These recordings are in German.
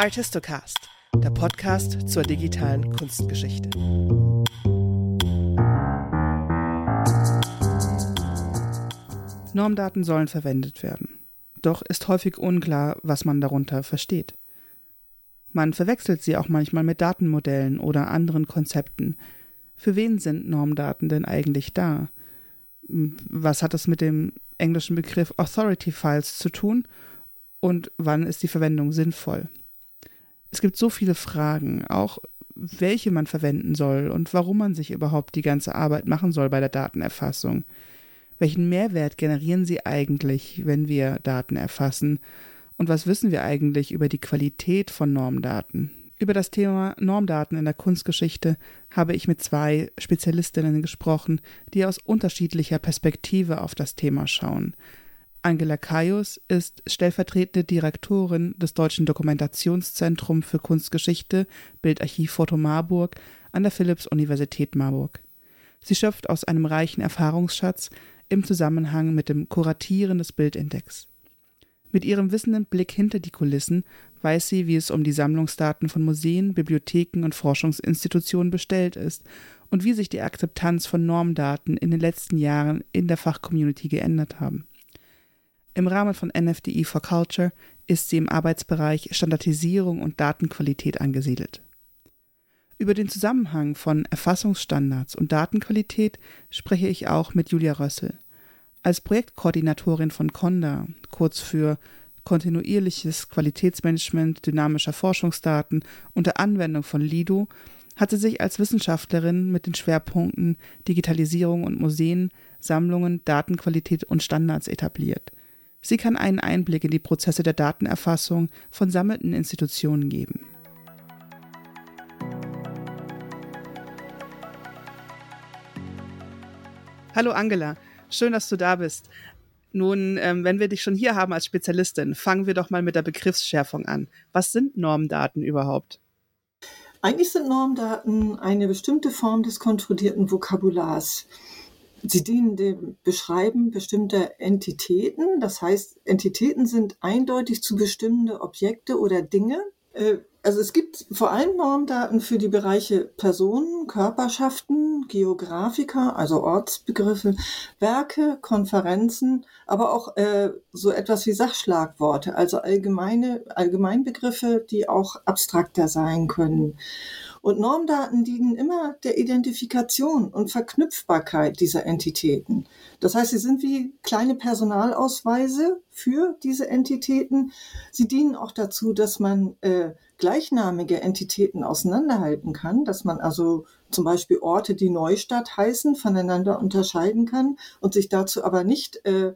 Artistocast, der Podcast zur digitalen Kunstgeschichte. Normdaten sollen verwendet werden. Doch ist häufig unklar, was man darunter versteht. Man verwechselt sie auch manchmal mit Datenmodellen oder anderen Konzepten. Für wen sind Normdaten denn eigentlich da? Was hat es mit dem englischen Begriff Authority Files zu tun? Und wann ist die Verwendung sinnvoll? Es gibt so viele Fragen, auch welche man verwenden soll und warum man sich überhaupt die ganze Arbeit machen soll bei der Datenerfassung. Welchen Mehrwert generieren sie eigentlich, wenn wir Daten erfassen? Und was wissen wir eigentlich über die Qualität von Normdaten? Über das Thema Normdaten in der Kunstgeschichte habe ich mit zwei Spezialistinnen gesprochen, die aus unterschiedlicher Perspektive auf das Thema schauen. Angela Kaius ist stellvertretende Direktorin des Deutschen Dokumentationszentrums für Kunstgeschichte, Bildarchiv Foto Marburg an der Philipps-Universität Marburg. Sie schöpft aus einem reichen Erfahrungsschatz im Zusammenhang mit dem Kuratieren des Bildindex. Mit ihrem wissenden Blick hinter die Kulissen weiß sie, wie es um die Sammlungsdaten von Museen, Bibliotheken und Forschungsinstitutionen bestellt ist und wie sich die Akzeptanz von Normdaten in den letzten Jahren in der Fachcommunity geändert haben. Im Rahmen von NFDI for Culture ist sie im Arbeitsbereich Standardisierung und Datenqualität angesiedelt. Über den Zusammenhang von Erfassungsstandards und Datenqualität spreche ich auch mit Julia Rössel. Als Projektkoordinatorin von Conda, kurz für kontinuierliches Qualitätsmanagement dynamischer Forschungsdaten unter Anwendung von Lido, hat sie sich als Wissenschaftlerin mit den Schwerpunkten Digitalisierung und Museen, Sammlungen, Datenqualität und Standards etabliert. Sie kann einen Einblick in die Prozesse der Datenerfassung von sammelnden Institutionen geben. Hallo Angela, schön, dass du da bist. Nun, ähm, wenn wir dich schon hier haben als Spezialistin, fangen wir doch mal mit der Begriffsschärfung an. Was sind Normdaten überhaupt? Eigentlich sind Normdaten eine bestimmte Form des kontrollierten Vokabulars. Sie dienen dem Beschreiben bestimmter Entitäten. Das heißt, Entitäten sind eindeutig zu bestimmende Objekte oder Dinge. Äh, also es gibt vor allem Normdaten für die Bereiche Personen, Körperschaften, Geographiker, also Ortsbegriffe, Werke, Konferenzen, aber auch äh, so etwas wie Sachschlagworte, also allgemeine Allgemeinbegriffe, die auch abstrakter sein können. Und Normdaten dienen immer der Identifikation und Verknüpfbarkeit dieser Entitäten. Das heißt, sie sind wie kleine Personalausweise für diese Entitäten. Sie dienen auch dazu, dass man äh, gleichnamige Entitäten auseinanderhalten kann, dass man also zum Beispiel Orte, die Neustadt heißen, voneinander unterscheiden kann und sich dazu aber nicht äh,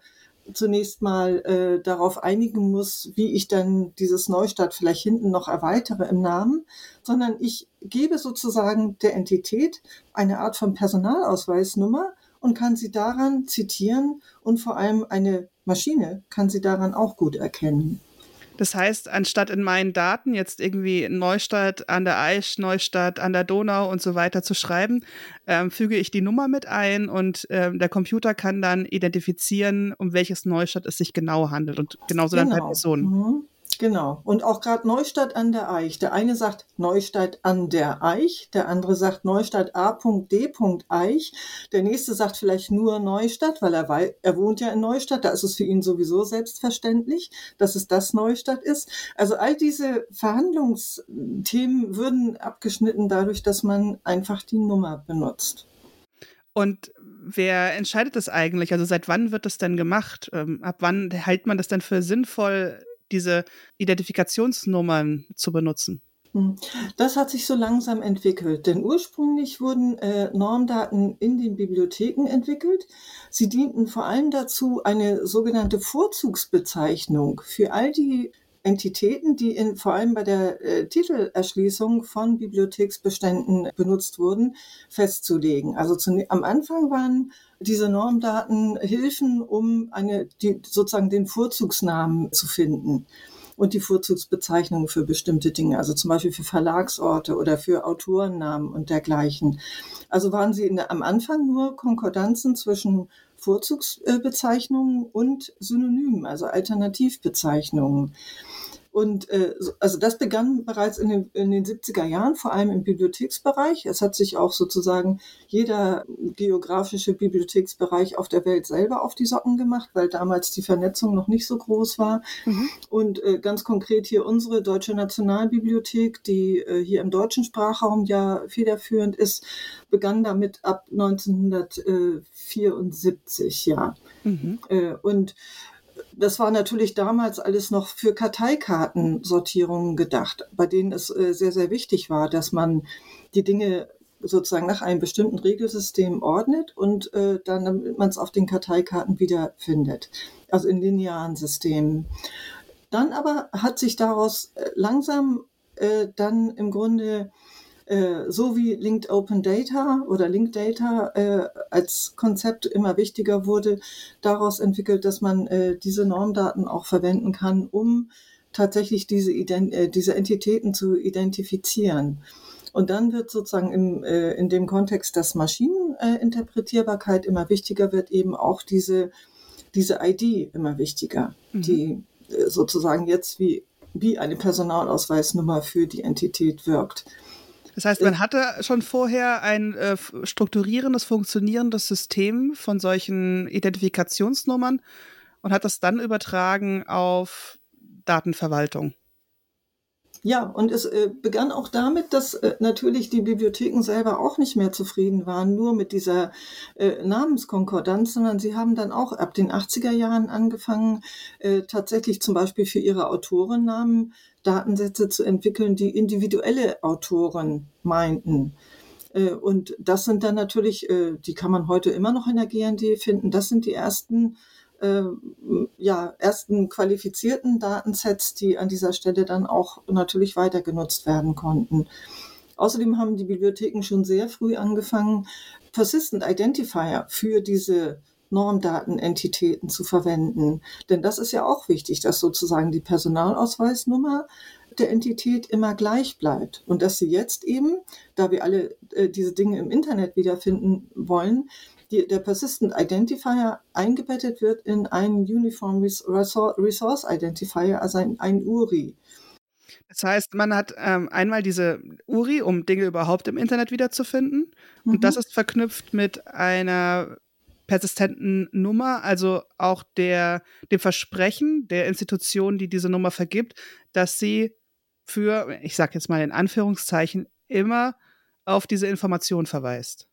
zunächst mal äh, darauf einigen muss, wie ich dann dieses Neustadt vielleicht hinten noch erweitere im Namen, sondern ich gebe sozusagen der Entität eine Art von Personalausweisnummer und kann sie daran zitieren und vor allem eine Maschine kann sie daran auch gut erkennen. Das heißt, anstatt in meinen Daten jetzt irgendwie Neustadt an der Aisch, Neustadt an der Donau und so weiter zu schreiben, ähm, füge ich die Nummer mit ein und ähm, der Computer kann dann identifizieren, um welches Neustadt es sich genau handelt und genauso genau. dann bei Personen. Mhm. Genau. Und auch gerade Neustadt an der Eich. Der eine sagt Neustadt an der Eich, der andere sagt Neustadt A.D. Eich. Der nächste sagt vielleicht nur Neustadt, weil er, weil er wohnt ja in Neustadt. Da ist es für ihn sowieso selbstverständlich, dass es das Neustadt ist. Also all diese Verhandlungsthemen würden abgeschnitten dadurch, dass man einfach die Nummer benutzt. Und wer entscheidet das eigentlich? Also seit wann wird das denn gemacht? Ähm, ab wann hält man das denn für sinnvoll, diese Identifikationsnummern zu benutzen? Hm. Das hat sich so langsam entwickelt, denn ursprünglich wurden äh, Normdaten in den Bibliotheken entwickelt. Sie dienten vor allem dazu, eine sogenannte Vorzugsbezeichnung für all die Entitäten, die in, vor allem bei der äh, Titelerschließung von Bibliotheksbeständen benutzt wurden, festzulegen. Also zu, am Anfang waren diese Normdaten Hilfen, um eine, die, sozusagen den Vorzugsnamen zu finden und die Vorzugsbezeichnungen für bestimmte Dinge, also zum Beispiel für Verlagsorte oder für Autorennamen und dergleichen. Also waren sie der, am Anfang nur Konkordanzen zwischen Vorzugsbezeichnungen und Synonymen, also Alternativbezeichnungen. Und äh, also das begann bereits in den, in den 70er Jahren, vor allem im Bibliotheksbereich. Es hat sich auch sozusagen jeder geografische Bibliotheksbereich auf der Welt selber auf die Socken gemacht, weil damals die Vernetzung noch nicht so groß war. Mhm. Und äh, ganz konkret hier unsere Deutsche Nationalbibliothek, die äh, hier im deutschen Sprachraum ja federführend ist, begann damit ab 1974, ja. Mhm. Äh, und das war natürlich damals alles noch für Karteikartensortierungen gedacht, bei denen es äh, sehr, sehr wichtig war, dass man die Dinge sozusagen nach einem bestimmten Regelsystem ordnet und äh, dann, damit man es auf den Karteikarten wiederfindet, also in linearen Systemen. Dann aber hat sich daraus äh, langsam äh, dann im Grunde äh, so wie Linked Open Data oder Linked Data äh, als Konzept immer wichtiger wurde, daraus entwickelt, dass man äh, diese Normdaten auch verwenden kann, um tatsächlich diese, Ident äh, diese Entitäten zu identifizieren. Und dann wird sozusagen im, äh, in dem Kontext, dass Maschineninterpretierbarkeit immer wichtiger wird, eben auch diese, diese ID immer wichtiger, mhm. die sozusagen jetzt wie, wie eine Personalausweisnummer für die Entität wirkt. Das heißt, man hatte schon vorher ein äh, strukturierendes, funktionierendes System von solchen Identifikationsnummern und hat das dann übertragen auf Datenverwaltung. Ja, und es äh, begann auch damit, dass äh, natürlich die Bibliotheken selber auch nicht mehr zufrieden waren, nur mit dieser äh, Namenskonkordanz, sondern sie haben dann auch ab den 80er Jahren angefangen, äh, tatsächlich zum Beispiel für ihre Autorennamen Datensätze zu entwickeln, die individuelle Autoren meinten. Äh, und das sind dann natürlich, äh, die kann man heute immer noch in der GND finden, das sind die ersten ja, ersten qualifizierten Datensets, die an dieser Stelle dann auch natürlich weiter genutzt werden konnten. Außerdem haben die Bibliotheken schon sehr früh angefangen, Persistent Identifier für diese Normdatenentitäten zu verwenden. Denn das ist ja auch wichtig, dass sozusagen die Personalausweisnummer der Entität immer gleich bleibt und dass sie jetzt eben, da wir alle äh, diese Dinge im Internet wiederfinden wollen, die, der Persistent Identifier eingebettet wird in einen Uniform Resource Identifier, also ein, ein URI. Das heißt, man hat ähm, einmal diese URI, um Dinge überhaupt im Internet wiederzufinden. Mhm. Und das ist verknüpft mit einer persistenten Nummer, also auch der, dem Versprechen der Institution, die diese Nummer vergibt, dass sie für, ich sage jetzt mal in Anführungszeichen, immer auf diese Information verweist.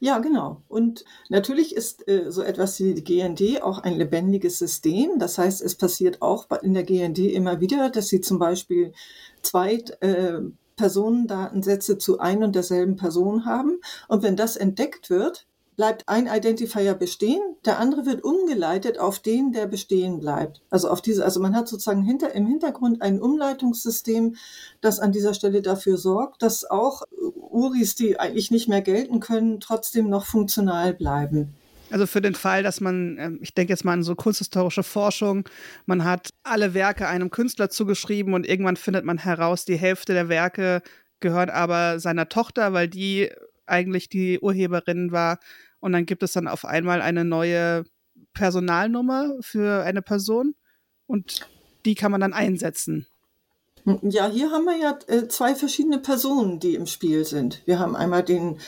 Ja, genau. Und natürlich ist äh, so etwas wie die GND auch ein lebendiges System. Das heißt, es passiert auch in der GND immer wieder, dass sie zum Beispiel zwei äh, Personendatensätze zu ein und derselben Person haben. Und wenn das entdeckt wird, bleibt ein Identifier bestehen, der andere wird umgeleitet auf den, der bestehen bleibt. Also auf diese, also man hat sozusagen hinter, im Hintergrund ein Umleitungssystem, das an dieser Stelle dafür sorgt, dass auch URIs, die eigentlich nicht mehr gelten können, trotzdem noch funktional bleiben. Also für den Fall, dass man, ähm, ich denke jetzt mal an so kunsthistorische Forschung, man hat alle Werke einem Künstler zugeschrieben und irgendwann findet man heraus, die Hälfte der Werke gehören aber seiner Tochter, weil die eigentlich die Urheberin war. Und dann gibt es dann auf einmal eine neue Personalnummer für eine Person und die kann man dann einsetzen. Ja, hier haben wir ja äh, zwei verschiedene Personen, die im Spiel sind. Wir haben einmal den,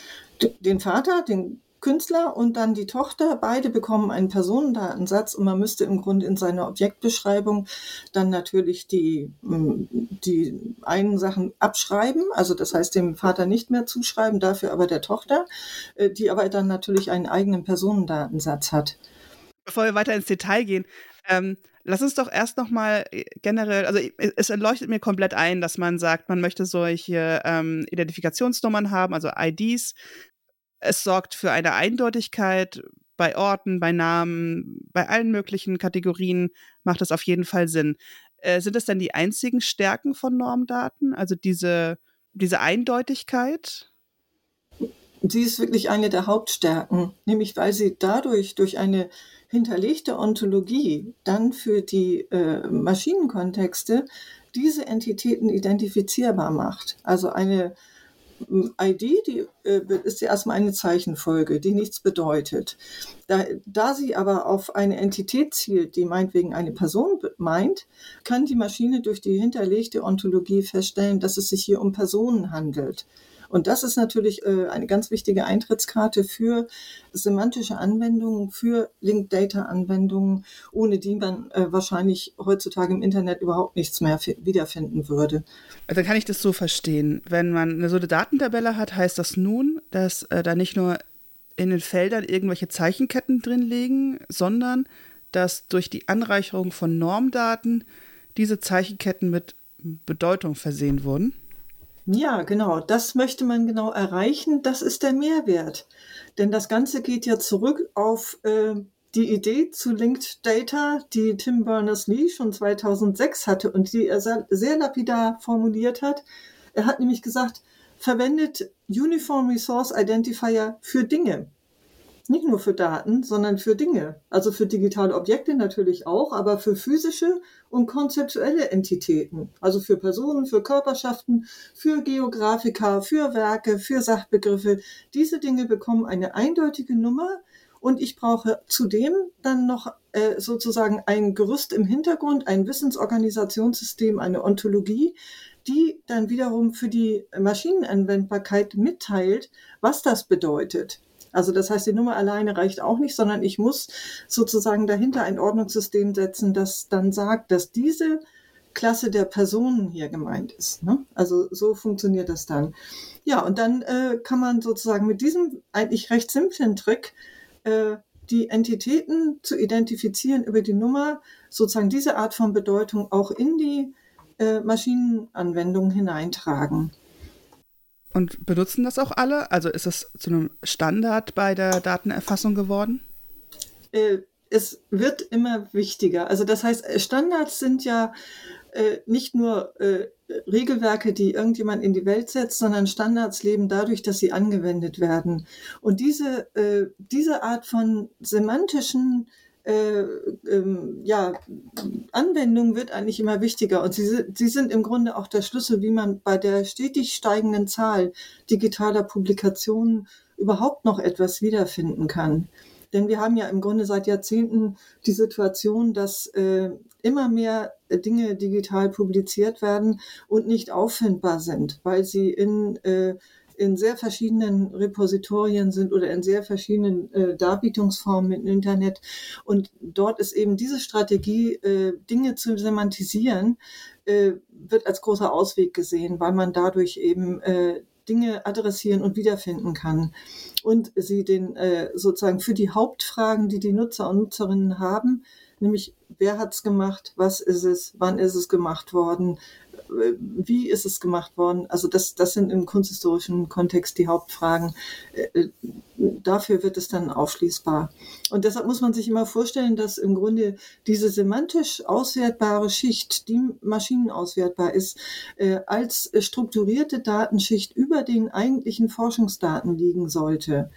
den Vater, den Künstler und dann die Tochter. Beide bekommen einen Personendatensatz und man müsste im Grunde in seiner Objektbeschreibung dann natürlich die, mm, die einen Sachen abschreiben, also das heißt dem Vater nicht mehr zuschreiben, dafür aber der Tochter, äh, die aber dann natürlich einen eigenen Personendatensatz hat. Bevor wir weiter ins Detail gehen, ähm, lass uns doch erst noch mal äh, generell, also es leuchtet mir komplett ein, dass man sagt, man möchte solche ähm, Identifikationsnummern haben, also IDs, es sorgt für eine Eindeutigkeit bei Orten, bei Namen, bei allen möglichen Kategorien macht es auf jeden Fall Sinn. Äh, sind es denn die einzigen Stärken von Normdaten, also diese, diese Eindeutigkeit? Sie ist wirklich eine der Hauptstärken, nämlich weil sie dadurch durch eine hinterlegte Ontologie dann für die äh, Maschinenkontexte diese Entitäten identifizierbar macht. Also eine ID, die äh, ist ja erstmal eine Zeichenfolge, die nichts bedeutet. Da, da sie aber auf eine Entität zielt, die meinetwegen eine Person meint, kann die Maschine durch die hinterlegte Ontologie feststellen, dass es sich hier um Personen handelt. Und das ist natürlich äh, eine ganz wichtige Eintrittskarte für semantische Anwendungen, für Linked Data Anwendungen, ohne die man äh, wahrscheinlich heutzutage im Internet überhaupt nichts mehr wiederfinden würde. Also kann ich das so verstehen. Wenn man so eine Datentabelle hat, heißt das nun, dass äh, da nicht nur in den Feldern irgendwelche Zeichenketten drin liegen, sondern dass durch die Anreicherung von Normdaten diese Zeichenketten mit Bedeutung versehen wurden? Ja, genau. Das möchte man genau erreichen. Das ist der Mehrwert. Denn das Ganze geht ja zurück auf äh, die Idee zu Linked Data, die Tim Berners-Lee schon 2006 hatte und die er sehr lapidar formuliert hat. Er hat nämlich gesagt, verwendet Uniform Resource Identifier für Dinge nicht nur für Daten, sondern für Dinge. Also für digitale Objekte natürlich auch, aber für physische und konzeptuelle Entitäten. Also für Personen, für Körperschaften, für Geografika, für Werke, für Sachbegriffe. Diese Dinge bekommen eine eindeutige Nummer und ich brauche zudem dann noch äh, sozusagen ein Gerüst im Hintergrund, ein Wissensorganisationssystem, eine Ontologie, die dann wiederum für die Maschinenanwendbarkeit mitteilt, was das bedeutet. Also das heißt, die Nummer alleine reicht auch nicht, sondern ich muss sozusagen dahinter ein Ordnungssystem setzen, das dann sagt, dass diese Klasse der Personen hier gemeint ist. Ne? Also so funktioniert das dann. Ja, und dann äh, kann man sozusagen mit diesem eigentlich recht simplen Trick äh, die Entitäten zu identifizieren über die Nummer, sozusagen diese Art von Bedeutung auch in die äh, Maschinenanwendung hineintragen. Und benutzen das auch alle? Also ist das zu einem Standard bei der Datenerfassung geworden? Äh, es wird immer wichtiger. Also das heißt, äh, Standards sind ja äh, nicht nur Regelwerke, die irgendjemand in die Welt setzt, sondern Standards leben dadurch, dass sie angewendet werden. Und diese, diese Art von semantischen äh, ähm, ja, Anwendung wird eigentlich immer wichtiger und sie, sie sind im Grunde auch der Schlüssel, wie man bei der stetig steigenden Zahl digitaler Publikationen überhaupt noch etwas wiederfinden kann. Denn wir haben ja im Grunde seit Jahrzehnten die Situation, dass äh, immer mehr Dinge digital publiziert werden und nicht auffindbar sind, weil sie in äh, in sehr verschiedenen Repositorien sind oder in sehr verschiedenen äh, Darbietungsformen im Internet. Und dort ist eben diese Strategie, äh, Dinge zu semantisieren, äh, wird als großer Ausweg gesehen, weil man dadurch eben äh, Dinge adressieren und wiederfinden kann und sie den äh, sozusagen für die Hauptfragen, die die Nutzer und Nutzerinnen haben, nämlich wer hat es gemacht, was ist es, wann ist es gemacht worden, wie ist es gemacht worden? Also das, das sind im kunsthistorischen Kontext die Hauptfragen. Äh, äh, dafür wird es dann aufschließbar. Und deshalb muss man sich immer vorstellen, dass im Grunde diese semantisch auswertbare Schicht, die maschinenauswertbar ist, äh, als strukturierte Datenschicht über den eigentlichen Forschungsdaten liegen sollte.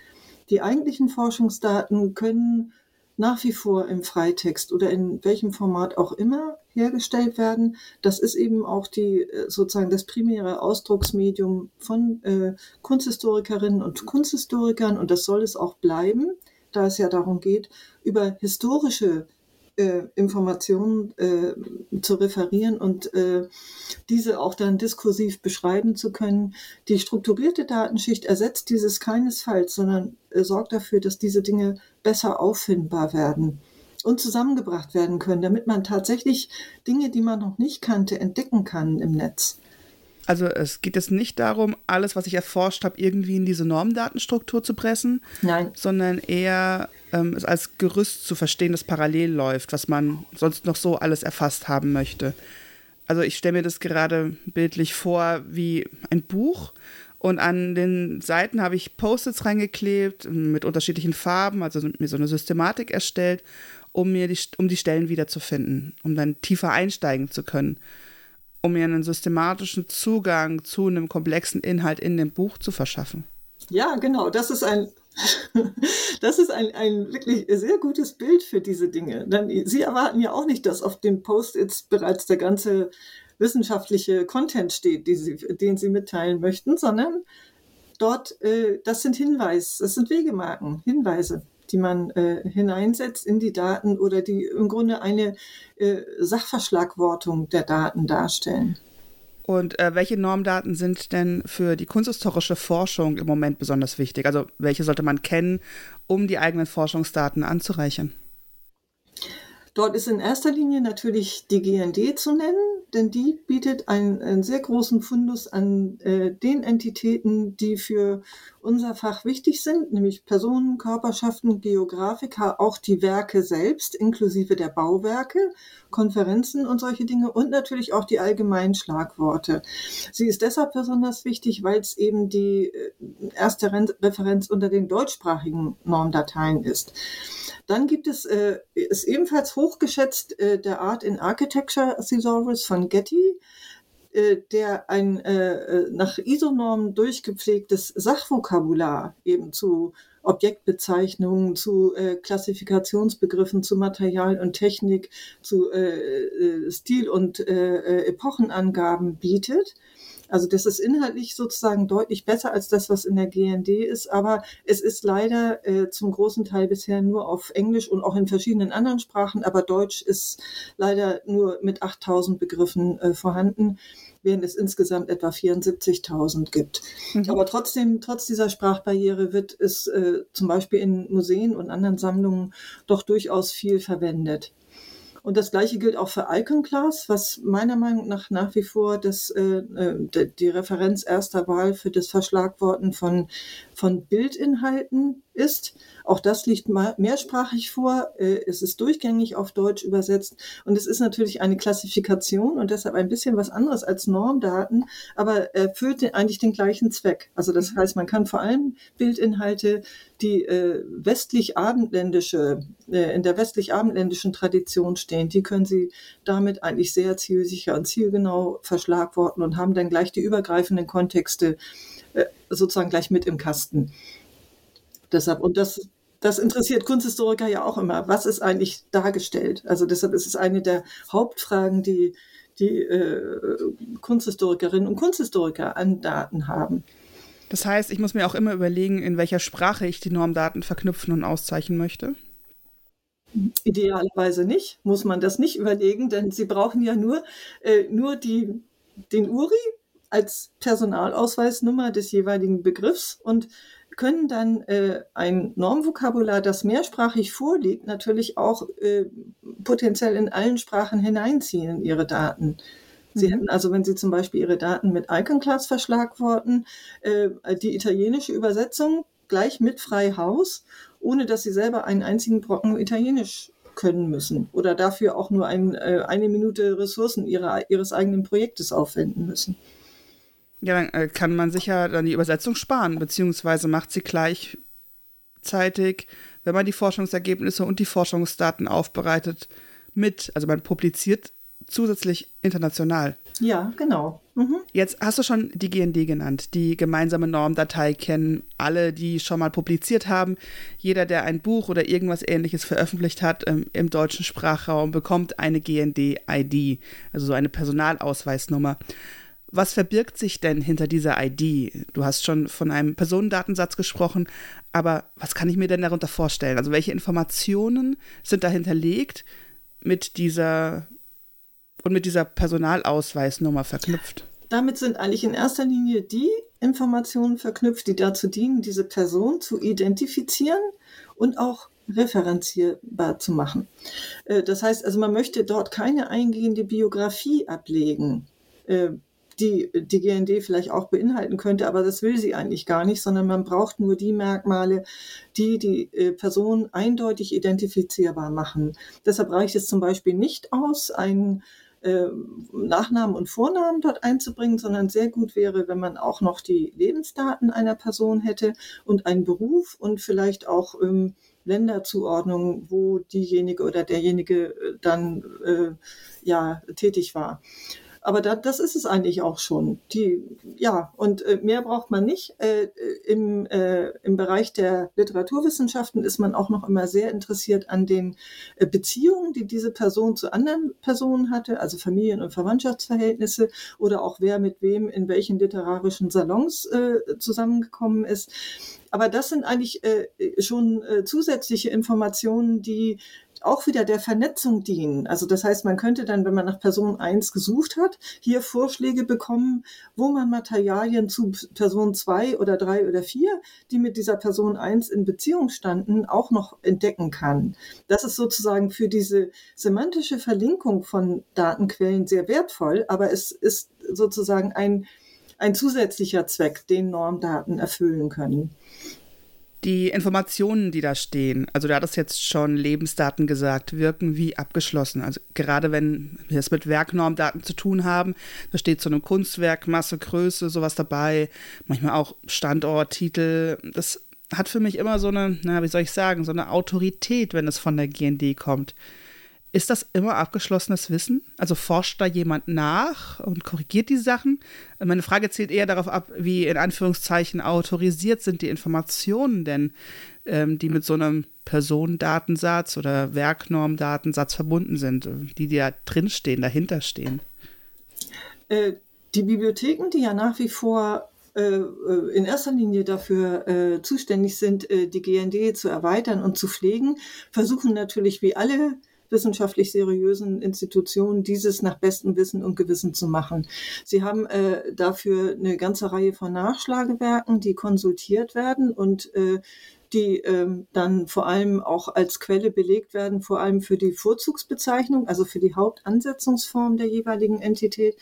Die eigentlichen Forschungsdaten können nach wie vor im Freitext oder in welchem Format auch immer hergestellt werden. Das ist eben auch die äh, sozusagen das primäre Ausdrucksmedium von äh, Kunsthistorikerinnen und Kunsthistorikern und das soll es auch bleiben, da es ja darum geht, über historische äh, Informationen äh, zu referieren und äh, diese auch dann diskursiv beschreiben zu können. Die strukturierte Datenschicht ersetzt dieses keinesfalls, sondern äh, sorgt dafür, dass diese Dinge besser auffindbar werden und zusammengebracht werden können, damit man tatsächlich Dinge, die man noch nicht kannte, entdecken kann im Netz. Also es geht jetzt nicht darum, alles, was ich erforscht habe, irgendwie in diese Normdatenstruktur zu pressen, Nein. sondern eher ähm, es als Gerüst zu verstehen, das parallel läuft, was man sonst noch so alles erfasst haben möchte. Also ich stelle mir das gerade bildlich vor wie ein Buch und an den Seiten habe ich Post-its reingeklebt mit unterschiedlichen Farben, also mir so eine Systematik erstellt um mir die, um die Stellen wiederzufinden, um dann tiefer einsteigen zu können, um mir einen systematischen Zugang zu einem komplexen Inhalt in dem Buch zu verschaffen. Ja, genau. Das ist ein, das ist ein, ein wirklich sehr gutes Bild für diese Dinge. Denn Sie erwarten ja auch nicht, dass auf den Post-its bereits der ganze wissenschaftliche Content steht, sie, den Sie mitteilen möchten, sondern dort, äh, das sind Hinweise, das sind Wegemarken, Hinweise, die man äh, hineinsetzt in die Daten oder die im Grunde eine äh, Sachverschlagwortung der Daten darstellen. Und äh, welche Normdaten sind denn für die kunsthistorische Forschung im Moment besonders wichtig? Also welche sollte man kennen, um die eigenen Forschungsdaten anzureichern? Dort ist in erster Linie natürlich die GND zu nennen, denn die bietet einen, einen sehr großen Fundus an äh, den Entitäten, die für unser Fach wichtig sind, nämlich Personen, Körperschaften, Geografika, auch die Werke selbst, inklusive der Bauwerke, Konferenzen und solche Dinge und natürlich auch die allgemeinen Schlagworte. Sie ist deshalb besonders wichtig, weil es eben die äh, erste Referenz unter den deutschsprachigen Normdateien ist. Dann gibt es, äh, ist ebenfalls hochgeschätzt äh, der Art in Architecture Thesaurus von Getty, äh, der ein äh, äh nach ISO-Normen durchgepflegtes Sachvokabular eben zu Objektbezeichnungen, zu äh, Klassifikationsbegriffen, zu Material und Technik, zu äh, äh Stil- und äh, Epochenangaben bietet. Also das ist inhaltlich sozusagen deutlich besser als das, was in der GND ist, aber es ist leider äh, zum großen Teil bisher nur auf Englisch und auch in verschiedenen anderen Sprachen, aber Deutsch ist leider nur mit 8000 Begriffen äh, vorhanden während es insgesamt etwa 74.000 gibt. Mhm. Aber trotzdem, trotz dieser Sprachbarriere wird es äh, zum Beispiel in Museen und anderen Sammlungen doch durchaus viel verwendet. Und das Gleiche gilt auch für Icon Class, was meiner Meinung nach nach wie vor das, äh, äh die Referenz erster Wahl für das Verschlagworten von, von Bildinhalten ist. Auch das liegt mehrsprachig vor. Äh, es ist durchgängig auf Deutsch übersetzt und es ist natürlich eine Klassifikation und deshalb ein bisschen was anderes als Normdaten, aber erfüllt eigentlich den gleichen Zweck. Also das mhm. heißt, man kann vor allem Bildinhalte, die äh, westlich-abendländische, äh, in der westlich-abendländischen Tradition stehen, die können Sie damit eigentlich sehr zielsicher und zielgenau verschlagworten und haben dann gleich die übergreifenden Kontexte sozusagen gleich mit im Kasten. Deshalb, und das, das interessiert Kunsthistoriker ja auch immer. Was ist eigentlich dargestellt? Also deshalb ist es eine der Hauptfragen, die die äh, Kunsthistorikerinnen und Kunsthistoriker an Daten haben. Das heißt, ich muss mir auch immer überlegen, in welcher Sprache ich die Normdaten verknüpfen und auszeichnen möchte. Idealerweise nicht, muss man das nicht überlegen, denn Sie brauchen ja nur, äh, nur die, den URI als Personalausweisnummer des jeweiligen Begriffs und können dann äh, ein Normvokabular, das mehrsprachig vorliegt, natürlich auch äh, potenziell in allen Sprachen hineinziehen in ihre Daten. Sie mhm. hätten also, wenn Sie zum Beispiel Ihre Daten mit Icon Class verschlagworten, äh, die italienische Übersetzung gleich mit frei Haus, ohne dass Sie selber einen einzigen Brocken Italienisch können müssen oder dafür auch nur ein, äh, eine Minute Ressourcen ihrer, Ihres eigenen Projektes aufwenden müssen. Ja, dann äh, kann man sich ja dann die Übersetzung sparen, beziehungsweise macht sie gleichzeitig, wenn man die Forschungsergebnisse und die Forschungsdaten aufbereitet, mit. Also man publiziert zusätzlich international. Ja, genau. Mhm. Jetzt hast du schon die GND genannt. Die gemeinsame Normdatei kennen alle, die schon mal publiziert haben. Jeder, der ein Buch oder irgendwas ähnliches veröffentlicht hat ähm, im deutschen Sprachraum, bekommt eine GND-ID, also so eine Personalausweisnummer. Was verbirgt sich denn hinter dieser ID? Du hast schon von einem Personendatensatz gesprochen, aber was kann ich mir denn darunter vorstellen? Also welche Informationen sind da hinterlegt mit dieser und mit dieser Personalausweisnummer verknüpft? Damit sind eigentlich in erster Linie die Informationen verknüpft, die dazu dienen, diese Person zu identifizieren und auch referenzierbar zu machen. Äh, das heißt also, man möchte dort keine eingehende Biografie ablegen äh, die die GND vielleicht auch beinhalten könnte, aber das will sie eigentlich gar nicht, sondern man braucht nur die Merkmale, die die äh, Person eindeutig identifizierbar machen. Deshalb reicht es zum Beispiel nicht aus, einen äh, Nachnamen und Vornamen dort einzubringen, sondern sehr gut wäre, wenn man auch noch die Lebensdaten einer Person hätte und einen Beruf und vielleicht auch ähm, Länderzuordnung, wo diejenige oder derjenige äh, dann äh, ja tätig war. Aber da, das ist es eigentlich auch schon. Die, ja, und äh, mehr braucht man nicht. Äh, im, äh, Im Bereich der Literaturwissenschaften ist man auch noch immer sehr interessiert an den äh, Beziehungen, die diese Person zu anderen Personen hatte, also Familien- und Verwandtschaftsverhältnisse oder auch wer mit wem in welchen literarischen Salons äh, zusammengekommen ist. Aber das sind eigentlich äh, schon äh, zusätzliche Informationen, die auch wieder der Vernetzung dienen. Also das heißt, man könnte dann, wenn man nach Person 1 gesucht hat, hier Vorschläge bekommen, wo man Materialien zu Person 2 oder 3 oder 4, die mit dieser Person 1 in Beziehung standen, auch noch entdecken kann. Das ist sozusagen für diese semantische Verlinkung von Datenquellen sehr wertvoll, aber es ist sozusagen ein, ein zusätzlicher Zweck, den Normdaten erfüllen können. Die Informationen, die da stehen, also du hattest jetzt schon Lebensdaten gesagt, wirken wie abgeschlossen. Also gerade wenn wir es mit Werknormdaten zu tun haben, da steht so eine Kunstwerk, Masse, Größe, sowas dabei, manchmal auch Standort, Titel. Das hat für mich immer so eine, na, wie soll ich sagen, so eine Autorität, wenn es von der GND kommt. Ist das immer abgeschlossenes Wissen? Also forscht da jemand nach und korrigiert die Sachen? Meine Frage zielt eher darauf ab, wie in Anführungszeichen autorisiert sind die Informationen denn, ähm, die mit so einem Personendatensatz oder Werknormdatensatz verbunden sind, die, da drinstehen, dahinter stehen. Äh, die Bibliotheken, die ja nach wie vor äh, äh, in erster Linie dafür zuständig sind, die GND zu erweitern und zu pflegen, versuchen natürlich wie alle wissenschaftlich seriösen Institutionen dieses nach bestem Wissen und Gewissen zu machen. Sie haben äh, dafür eine ganze Reihe von Nachschlagewerken, die konsultiert werden und äh, die ähm, dann vor allem auch als Quelle belegt werden, vor allem für die Vorzugsbezeichnung, also für die Hauptansetzungsform der jeweiligen Entität.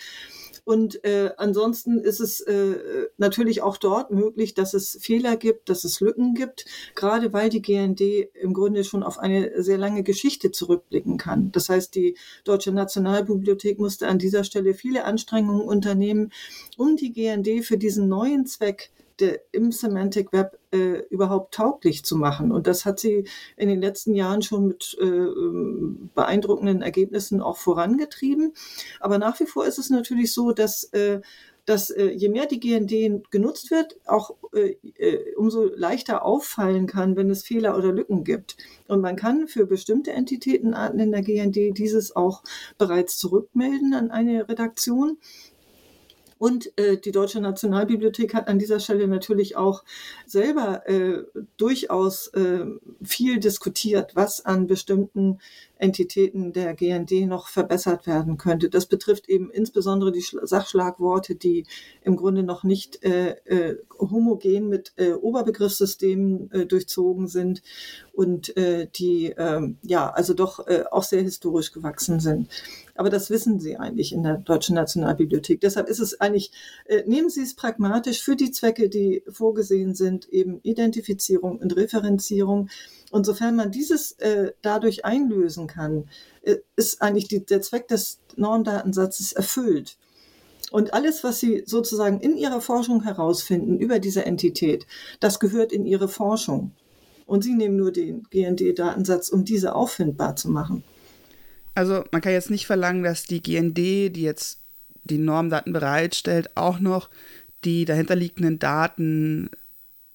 Und äh, ansonsten ist es äh, natürlich auch dort möglich, dass es Fehler gibt, dass es Lücken gibt, gerade weil die GND im Grunde schon auf eine sehr lange Geschichte zurückblicken kann. Das heißt, die Deutsche Nationalbibliothek musste an dieser Stelle viele Anstrengungen unternehmen, um die GND für diesen neuen Zweck der, im Semantic Web äh, überhaupt tauglich zu machen. Und das hat sie in den letzten Jahren schon mit äh, beeindruckenden Ergebnissen auch vorangetrieben. Aber nach wie vor ist es natürlich so, dass äh, dass äh, je mehr die GND genutzt wird, auch äh, äh, umso leichter auffallen kann, wenn es Fehler oder Lücken gibt. Und man kann für bestimmte Entitätenarten in der GND dieses auch bereits zurückmelden an eine Redaktion. Und äh, die Deutsche Nationalbibliothek hat an dieser Stelle natürlich auch selber äh, durchaus äh, viel diskutiert, was an bestimmten Entitäten der GND noch verbessert werden könnte. Das betrifft eben insbesondere die Sachschlagworte, die im Grunde noch nicht äh, äh, homogen mit äh, Oberbegriffssystemen äh, durchzogen sind und äh, die äh, ja also doch äh, auch sehr historisch gewachsen sind. Aber das wissen Sie eigentlich in der Deutschen Nationalbibliothek. Deshalb ist es eigentlich, äh, nehmen Sie es pragmatisch für die Zwecke, die vorgesehen sind, eben Identifizierung und Referenzierung. Und sofern man dieses äh, dadurch einlösen kann, äh, ist eigentlich die, der Zweck des Normdatensatzes erfüllt. Und alles, was Sie sozusagen in Ihrer Forschung herausfinden über diese Entität, das gehört in Ihre Forschung. Und Sie nehmen nur den GND-Datensatz, um diese auffindbar zu machen. Also man kann jetzt nicht verlangen, dass die GND, die jetzt die Normdaten bereitstellt, auch noch die dahinterliegenden Daten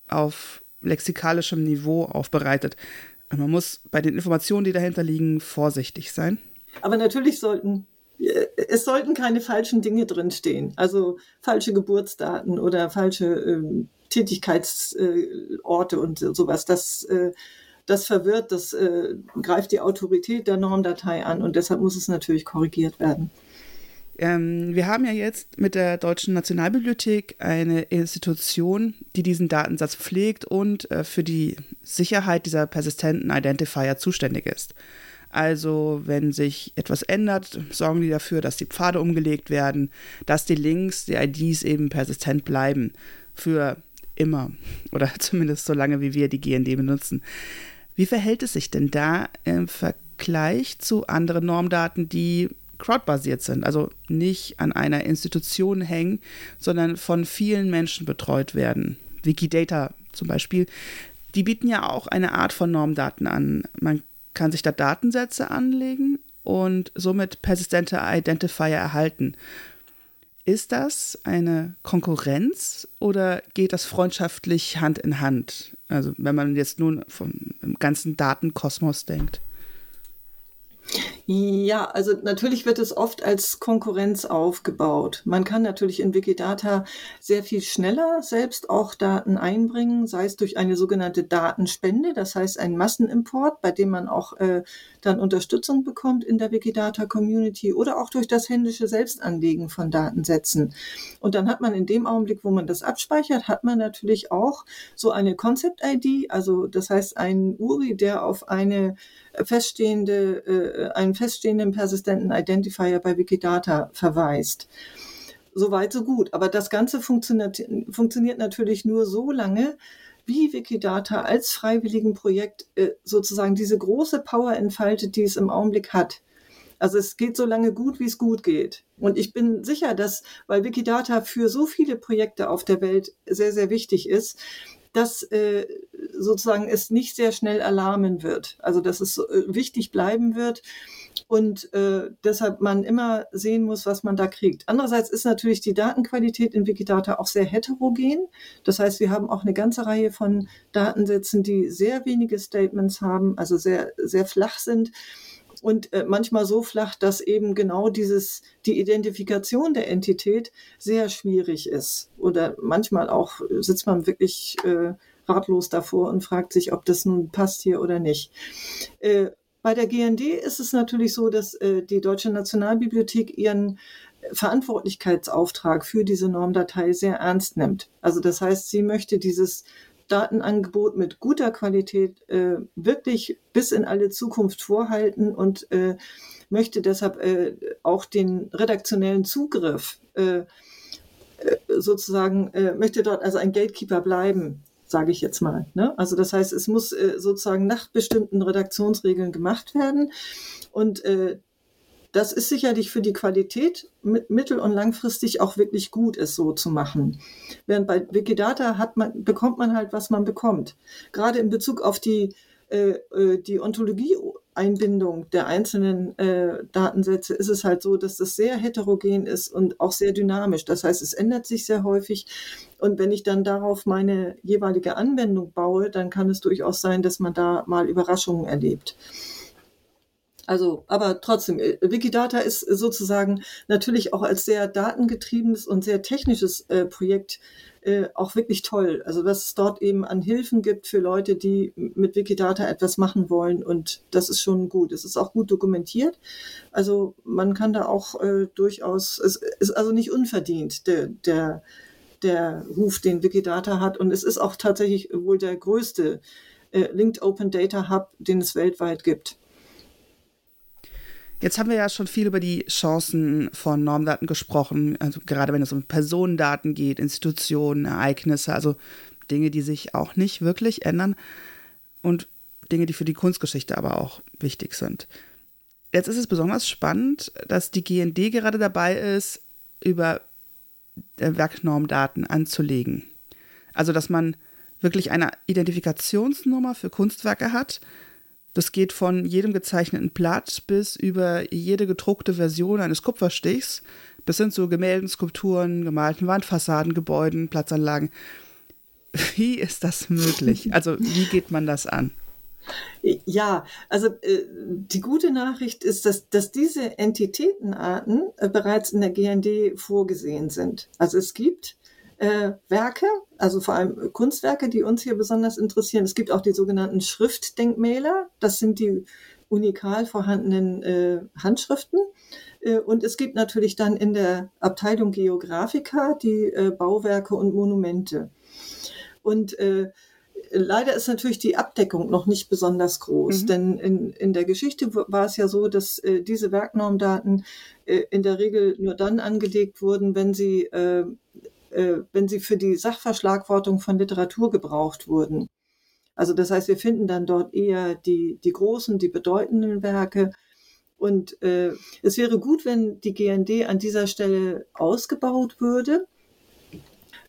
auf lexikalischem Niveau aufbereitet. Man muss bei den Informationen, die dahinter liegen, vorsichtig sein. Aber natürlich sollten äh, es sollten keine falschen Dinge drinstehen, also falsche Geburtsdaten oder falsche äh, Tätigkeitsorte äh, und sowas. Das, äh, das verwirrt, das äh, greift die Autorität der Normdatei an und deshalb muss es natürlich korrigiert werden. Ähm, wir haben ja jetzt mit der Deutschen Nationalbibliothek eine Institution, die diesen Datensatz pflegt und äh, für die Sicherheit dieser persistenten Identifier zuständig ist. Also, wenn sich etwas ändert, sorgen die dafür, dass die Pfade umgelegt werden, dass die Links, die IDs eben persistent bleiben. Für immer. Oder zumindest so lange, wie wir die GND benutzen. Wie verhält es sich denn da im Vergleich zu anderen Normdaten, die crowdbasiert sind, also nicht an einer Institution hängen, sondern von vielen Menschen betreut werden. Wikidata zum Beispiel, die bieten ja auch eine Art von Normdaten an. Man kann sich da Datensätze anlegen und somit persistente Identifier erhalten. Ist das eine Konkurrenz oder geht das freundschaftlich Hand in Hand? Also wenn man jetzt nun vom ganzen Datenkosmos denkt. Ja, also natürlich wird es oft als Konkurrenz aufgebaut. Man kann natürlich in Wikidata sehr viel schneller selbst auch Daten einbringen, sei es durch eine sogenannte Datenspende, das heißt ein Massenimport, bei dem man auch äh, dann Unterstützung bekommt in der Wikidata-Community oder auch durch das händische Selbstanlegen von Datensätzen. Und dann hat man in dem Augenblick, wo man das abspeichert, hat man natürlich auch so eine Concept-ID, also das heißt ein URI, der auf eine feststehende, äh, einen feststehenden persistenten Identifier bei Wikidata verweist. Soweit, so gut. Aber das Ganze funktioniert, funktioniert natürlich nur so lange, wie Wikidata als freiwilligen Projekt äh, sozusagen diese große Power entfaltet, die es im Augenblick hat. Also es geht so lange gut, wie es gut geht. Und ich bin sicher, dass, weil Wikidata für so viele Projekte auf der Welt sehr, sehr wichtig ist, dass äh, sozusagen es nicht sehr schnell erlahmen wird. Also dass es äh, wichtig bleiben wird und äh, deshalb man immer sehen muss, was man da kriegt. Andererseits ist natürlich die Datenqualität in Wikidata auch sehr heterogen. Das heißt, wir haben auch eine ganze Reihe von Datensätzen, die sehr wenige Statements haben, also sehr, sehr flach sind und äh, manchmal so flach, dass eben genau dieses, die Identifikation der Entität sehr schwierig ist. Oder manchmal auch sitzt man wirklich äh, ratlos davor und fragt sich, ob das nun passt hier oder nicht. Äh, bei der GND ist es natürlich so, dass äh, die Deutsche Nationalbibliothek ihren Verantwortlichkeitsauftrag für diese Normdatei sehr ernst nimmt. Also das heißt, sie möchte dieses Datenangebot mit guter Qualität äh, wirklich bis in alle Zukunft vorhalten und äh, möchte deshalb äh, auch den redaktionellen Zugriff äh, äh, sozusagen, äh, möchte dort also ein Gatekeeper bleiben, sage ich jetzt mal. Ne? Also das heißt, es muss sozusagen nach bestimmten Redaktionsregeln gemacht werden und das ist sicherlich für die Qualität mittel- und langfristig auch wirklich gut, es so zu machen. Während bei Wikidata hat man, bekommt man halt, was man bekommt. Gerade in Bezug auf die, äh, äh die Ontologie-Einbindung der einzelnen äh, Datensätze ist es halt so, dass das sehr heterogen ist und auch sehr dynamisch. Das heißt, es ändert sich sehr häufig. Und wenn ich dann darauf meine jeweilige Anwendung baue, dann kann es durchaus sein, dass man da mal Überraschungen erlebt. Also, aber trotzdem, äh, Wikidata ist sozusagen natürlich auch als sehr datengetriebenes und sehr technisches äh, Projekt äh, auch wirklich toll. Also, dass es dort eben an Hilfen gibt für Leute, die mit Wikidata etwas machen wollen und das ist schon gut. Es ist auch gut dokumentiert. Also, man kann da auch äh, durchaus, es ist also nicht unverdient, der, der, der Ruf, den Wikidata hat und es ist auch tatsächlich wohl der größte äh, Linked Open Data Hub, den es weltweit gibt. Jetzt haben wir ja schon viel über die Chancen von Normdaten gesprochen, also gerade wenn es um Personendaten geht, Institutionen, Ereignisse, also Dinge, die sich auch nicht wirklich ändern und Dinge, die für die Kunstgeschichte aber auch wichtig sind. Jetzt ist es besonders spannend, dass die GND gerade dabei ist, über Werknormdaten anzulegen. Also, dass man wirklich eine Identifikationsnummer für Kunstwerke hat, das geht von jedem gezeichneten Blatt bis über jede gedruckte Version eines Kupferstichs bis hin zu Gemälden, Skulpturen, gemalten Wandfassaden, Gebäuden, Platzanlagen. Wie ist das möglich? Also wie geht man das an? Ja, also äh, die gute Nachricht ist, dass, dass diese Entitätenarten äh, bereits in der GND vorgesehen sind. Also es gibt äh, Werke, also vor allem Kunstwerke, die uns hier besonders interessieren. Es gibt auch die sogenannten Schriftdenkmäler. Das sind die unikal vorhandenen äh, Handschriften. Äh, und es gibt natürlich dann in der Abteilung Geographica die äh, Bauwerke und Monumente. Und äh, leider ist natürlich die Abdeckung noch nicht besonders groß, mhm. denn in, in der Geschichte war es ja so, dass äh, diese Werknormdaten äh, in der Regel nur dann angelegt wurden, wenn sie äh, äh, wenn sie für die Sachverschlagwortung von Literatur gebraucht wurden. Also das heißt, wir finden dann dort eher die, die großen, die bedeutenden Werke. Und äh, es wäre gut, wenn die GND an dieser Stelle ausgebaut würde,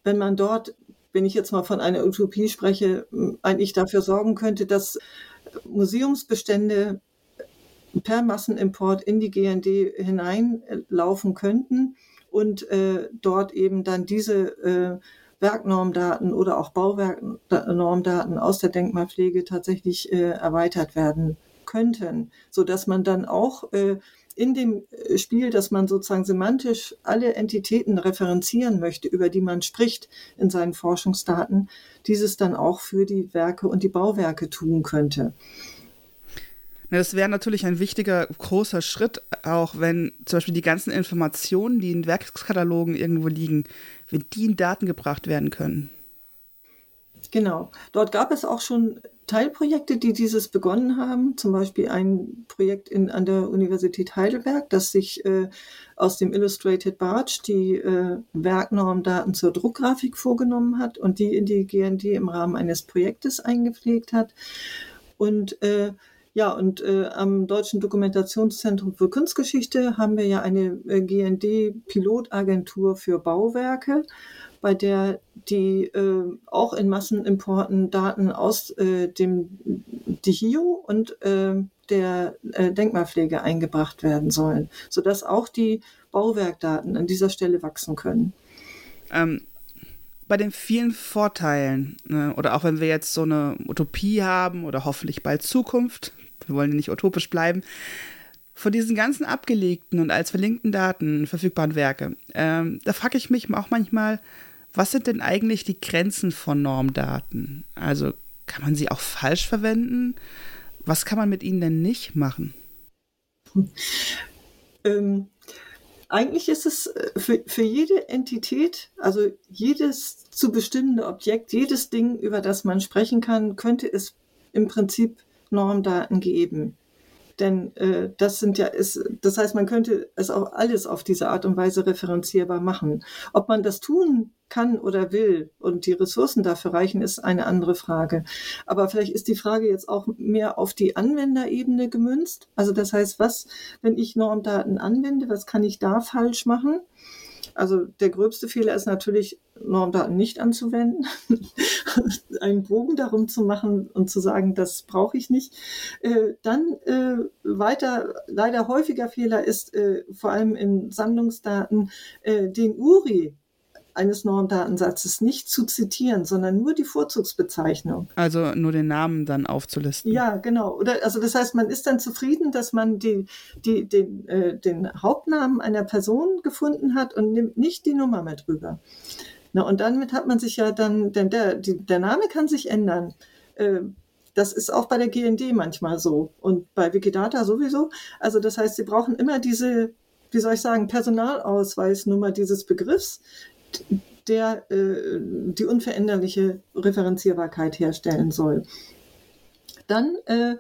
wenn man dort, wenn ich jetzt mal von einer Utopie spreche, eigentlich dafür sorgen könnte, dass Museumsbestände per Massenimport in die GND hineinlaufen könnten und äh, dort eben dann diese äh, Werknormdaten oder auch Bauwerknormdaten aus der Denkmalpflege tatsächlich äh, erweitert werden könnten, so dass man dann auch äh, in dem äh, Spiel, dass man sozusagen semantisch alle Entitäten referenzieren möchte, über die man spricht in seinen Forschungsdaten, dieses dann auch für die Werke und die Bauwerke tun könnte. Das wäre natürlich ein wichtiger, großer Schritt, auch wenn zum Beispiel die ganzen Informationen, die in Werkskatalogen irgendwo liegen, wenn die in Daten gebracht werden können. Genau. Dort gab es auch schon Teilprojekte, die dieses begonnen haben. Zum Beispiel ein Projekt in, an der Universität Heidelberg, das sich äh, aus dem Illustrated Barge die äh, Werknormdaten zur Druckgrafik vorgenommen hat und die in die GND im Rahmen eines Projektes eingepflegt hat. Und äh, ja, und äh, am Deutschen Dokumentationszentrum für Kunstgeschichte haben wir ja eine äh, GND-Pilotagentur für Bauwerke bei der die äh, auch in Massenimporten Daten aus äh, dem DIHIO und äh, der äh, Denkmalpflege eingebracht werden sollen, sodass auch die Bauwerkdaten an dieser Stelle wachsen können. Ähm, bei den vielen Vorteilen, ne, oder auch wenn wir jetzt so eine Utopie haben oder hoffentlich bald Zukunft, wir wollen ja nicht utopisch bleiben, von diesen ganzen abgelegten und als verlinkten Daten verfügbaren Werke, ähm, da frage ich mich auch manchmal, was sind denn eigentlich die Grenzen von Normdaten? Also kann man sie auch falsch verwenden? Was kann man mit ihnen denn nicht machen? Ähm, eigentlich ist es äh, für, für jede Entität, also jedes zu bestimmende Objekt, jedes Ding, über das man sprechen kann, könnte es im Prinzip Normdaten geben. Denn äh, das sind ja, ist, das heißt, man könnte es auch alles auf diese Art und Weise referenzierbar machen. Ob man das tun kann oder will und die Ressourcen dafür reichen, ist eine andere Frage. Aber vielleicht ist die Frage jetzt auch mehr auf die Anwenderebene gemünzt. Also das heißt, was, wenn ich Normdaten anwende, was kann ich da falsch machen? Also der gröbste Fehler ist natürlich, Normdaten nicht anzuwenden, einen Bogen darum zu machen und zu sagen, das brauche ich nicht. Äh, dann äh, weiter, leider häufiger Fehler ist äh, vor allem in Sammlungsdaten äh, den URI eines Normdatensatzes nicht zu zitieren, sondern nur die Vorzugsbezeichnung. Also nur den Namen dann aufzulisten. Ja, genau. Oder also das heißt, man ist dann zufrieden, dass man die, die, den, äh, den Hauptnamen einer Person gefunden hat und nimmt nicht die Nummer mit rüber. Na, und damit hat man sich ja dann, denn der, die, der Name kann sich ändern. Äh, das ist auch bei der GND manchmal so und bei Wikidata sowieso. Also das heißt, sie brauchen immer diese, wie soll ich sagen, Personalausweisnummer dieses Begriffs, der äh, die unveränderliche Referenzierbarkeit herstellen soll. Dann, äh,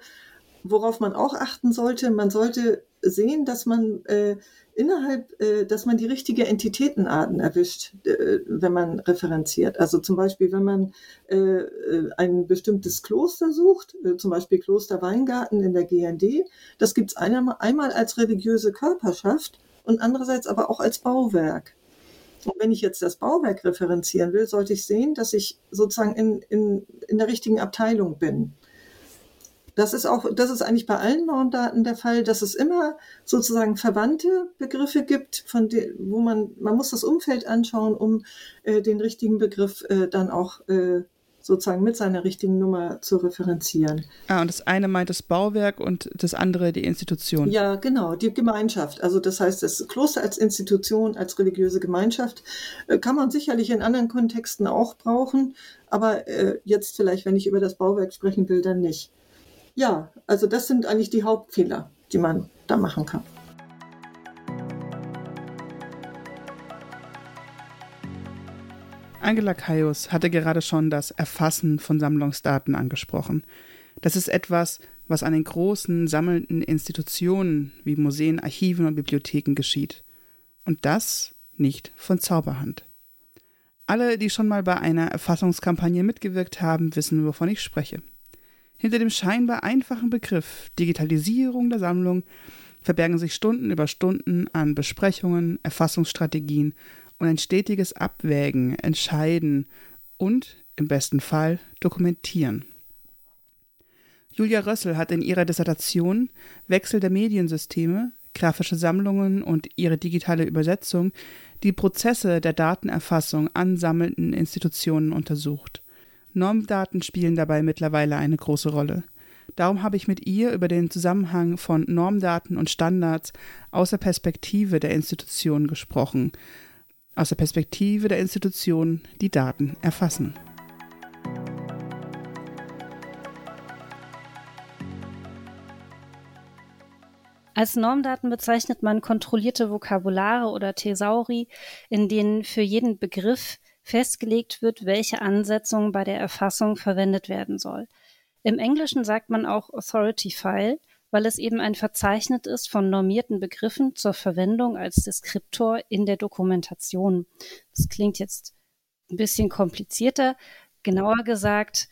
worauf man auch achten sollte, man sollte sehen, dass man äh, innerhalb, äh, dass man die richtige Entitätenarten erwischt, äh, wenn man referenziert. Also zum Beispiel, wenn man äh, äh ein bestimmtes Kloster sucht, äh, zum Beispiel Kloster Weingarten in der GND, das gibt es einmal als religiöse Körperschaft und andererseits aber auch als Bauwerk. Und wenn ich jetzt das Bauwerk referenzieren will, sollte ich sehen, dass ich sozusagen in, in, in der richtigen Abteilung bin. Das ist auch, das ist eigentlich bei allen Normdaten der Fall, dass es immer sozusagen verwandte Begriffe gibt, von de, wo man, man muss das Umfeld anschauen, um äh, den richtigen Begriff äh, dann auch äh, sozusagen mit seiner richtigen Nummer zu referenzieren. Ah, und das eine meint das Bauwerk und das andere die Institution. Ja, genau, die Gemeinschaft. Also das heißt, das Kloster als Institution, als religiöse Gemeinschaft äh, kann man sicherlich in anderen Kontexten auch brauchen, aber äh, jetzt vielleicht, wenn ich über das Bauwerk sprechen will, dann nicht. Ja, also das sind eigentlich die Hauptfehler, die man da machen kann. Angela Kaius hatte gerade schon das Erfassen von Sammlungsdaten angesprochen. Das ist etwas, was an den großen sammelnden Institutionen wie Museen, Archiven und Bibliotheken geschieht. Und das nicht von Zauberhand. Alle, die schon mal bei einer Erfassungskampagne mitgewirkt haben, wissen, wovon ich spreche. Hinter dem scheinbar einfachen Begriff Digitalisierung der Sammlung verbergen sich Stunden über Stunden an Besprechungen, Erfassungsstrategien und ein stetiges Abwägen, Entscheiden und im besten Fall dokumentieren. Julia Rössel hat in ihrer Dissertation Wechsel der Mediensysteme grafische Sammlungen und ihre digitale Übersetzung die Prozesse der Datenerfassung an sammelnden Institutionen untersucht. Normdaten spielen dabei mittlerweile eine große Rolle. Darum habe ich mit ihr über den Zusammenhang von Normdaten und Standards aus der Perspektive der Institutionen gesprochen, aus der Perspektive der Institutionen, die Daten erfassen. Als Normdaten bezeichnet man kontrollierte Vokabulare oder Thesauri, in denen für jeden Begriff festgelegt wird, welche Ansetzung bei der Erfassung verwendet werden soll. Im Englischen sagt man auch Authority File, weil es eben ein Verzeichnis ist von normierten Begriffen zur Verwendung als Deskriptor in der Dokumentation. Das klingt jetzt ein bisschen komplizierter. Genauer gesagt,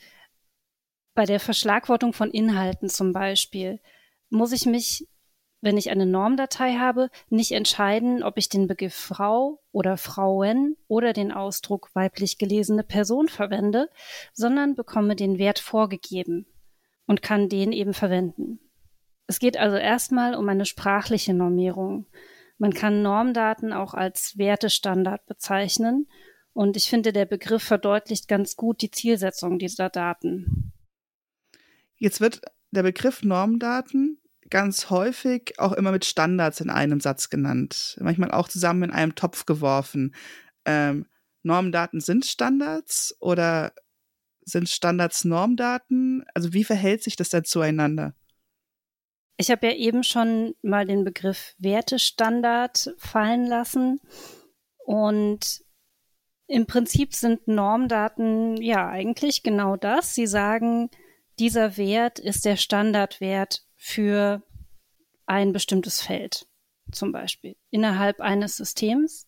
bei der Verschlagwortung von Inhalten zum Beispiel muss ich mich wenn ich eine Normdatei habe, nicht entscheiden, ob ich den Begriff Frau oder Frauen oder den Ausdruck weiblich gelesene Person verwende, sondern bekomme den Wert vorgegeben und kann den eben verwenden. Es geht also erstmal um eine sprachliche Normierung. Man kann Normdaten auch als Wertestandard bezeichnen und ich finde, der Begriff verdeutlicht ganz gut die Zielsetzung dieser Daten. Jetzt wird der Begriff Normdaten ganz häufig auch immer mit Standards in einem Satz genannt, manchmal auch zusammen in einem Topf geworfen. Ähm, Normdaten sind Standards oder sind Standards Normdaten? Also wie verhält sich das dann zueinander? Ich habe ja eben schon mal den Begriff Wertestandard fallen lassen und im Prinzip sind Normdaten ja eigentlich genau das. Sie sagen, dieser Wert ist der Standardwert für ein bestimmtes Feld, zum Beispiel innerhalb eines Systems.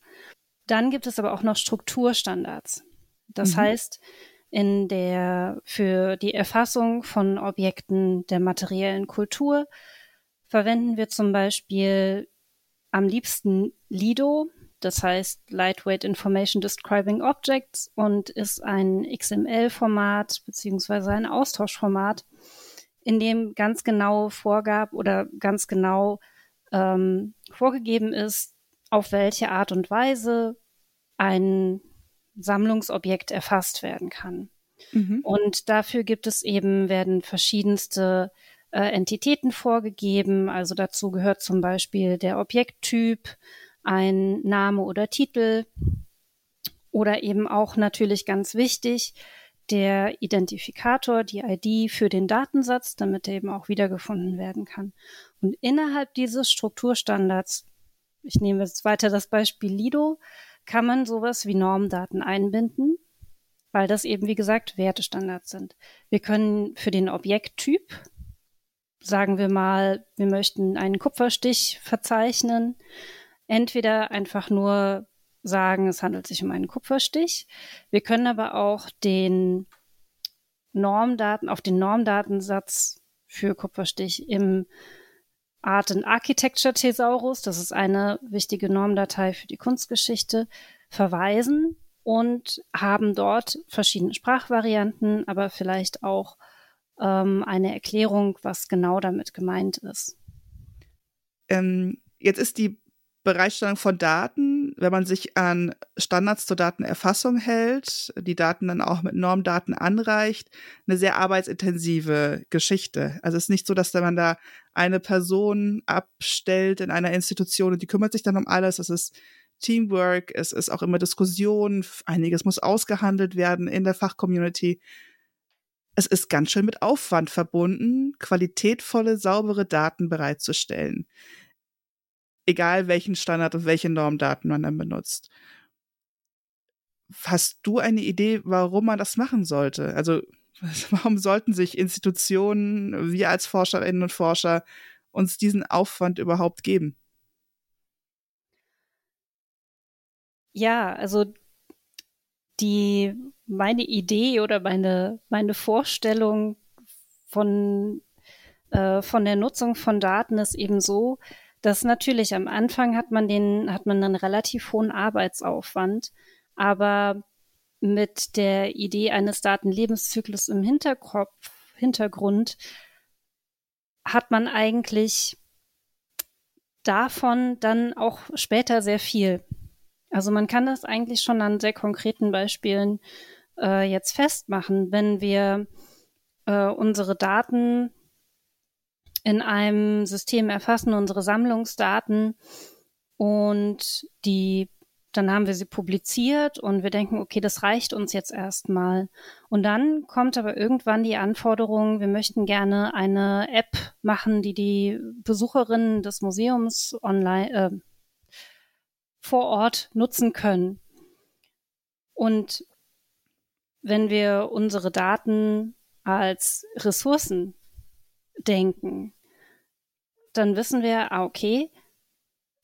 Dann gibt es aber auch noch Strukturstandards. Das mhm. heißt, in der, für die Erfassung von Objekten der materiellen Kultur verwenden wir zum Beispiel am liebsten Lido, das heißt Lightweight Information Describing Objects und ist ein XML-Format beziehungsweise ein Austauschformat, in dem ganz genau vorgab oder ganz genau ähm, vorgegeben ist, auf welche Art und Weise ein Sammlungsobjekt erfasst werden kann. Mhm. Und dafür gibt es eben, werden verschiedenste äh, Entitäten vorgegeben. Also dazu gehört zum Beispiel der Objekttyp, ein Name oder Titel oder eben auch natürlich ganz wichtig der Identifikator, die ID für den Datensatz, damit er eben auch wiedergefunden werden kann. Und innerhalb dieses Strukturstandards, ich nehme jetzt weiter das Beispiel Lido, kann man sowas wie Normdaten einbinden, weil das eben, wie gesagt, Wertestandards sind. Wir können für den Objekttyp, sagen wir mal, wir möchten einen Kupferstich verzeichnen, entweder einfach nur sagen, es handelt sich um einen Kupferstich. Wir können aber auch den Normdaten, auf den Normdatensatz für Kupferstich im Art and Architecture Thesaurus, das ist eine wichtige Normdatei für die Kunstgeschichte, verweisen und haben dort verschiedene Sprachvarianten, aber vielleicht auch ähm, eine Erklärung, was genau damit gemeint ist. Ähm, jetzt ist die Bereitstellung von Daten, wenn man sich an Standards zur Datenerfassung hält, die Daten dann auch mit Normdaten anreicht, eine sehr arbeitsintensive Geschichte. Also es ist nicht so, dass man da eine Person abstellt in einer Institution und die kümmert sich dann um alles. Es ist Teamwork, es ist auch immer Diskussion, einiges muss ausgehandelt werden in der Fachcommunity. Es ist ganz schön mit Aufwand verbunden, qualitätvolle, saubere Daten bereitzustellen egal welchen Standard und welche Normdaten man dann benutzt. Hast du eine Idee, warum man das machen sollte? Also warum sollten sich Institutionen, wir als Forscherinnen und Forscher, uns diesen Aufwand überhaupt geben? Ja, also die meine Idee oder meine meine Vorstellung von äh, von der Nutzung von Daten ist eben so, das natürlich am Anfang hat man den, hat man einen relativ hohen Arbeitsaufwand, aber mit der Idee eines Datenlebenszyklus im Hinterkopf, Hintergrund hat man eigentlich davon dann auch später sehr viel. Also man kann das eigentlich schon an sehr konkreten Beispielen äh, jetzt festmachen, wenn wir äh, unsere Daten in einem System erfassen, unsere Sammlungsdaten und die dann haben wir sie publiziert und wir denken, okay, das reicht uns jetzt erstmal. Und dann kommt aber irgendwann die Anforderung, wir möchten gerne eine App machen, die die Besucherinnen des Museums online äh, vor Ort nutzen können. Und wenn wir unsere Daten als Ressourcen denken, dann wissen wir, ah, okay,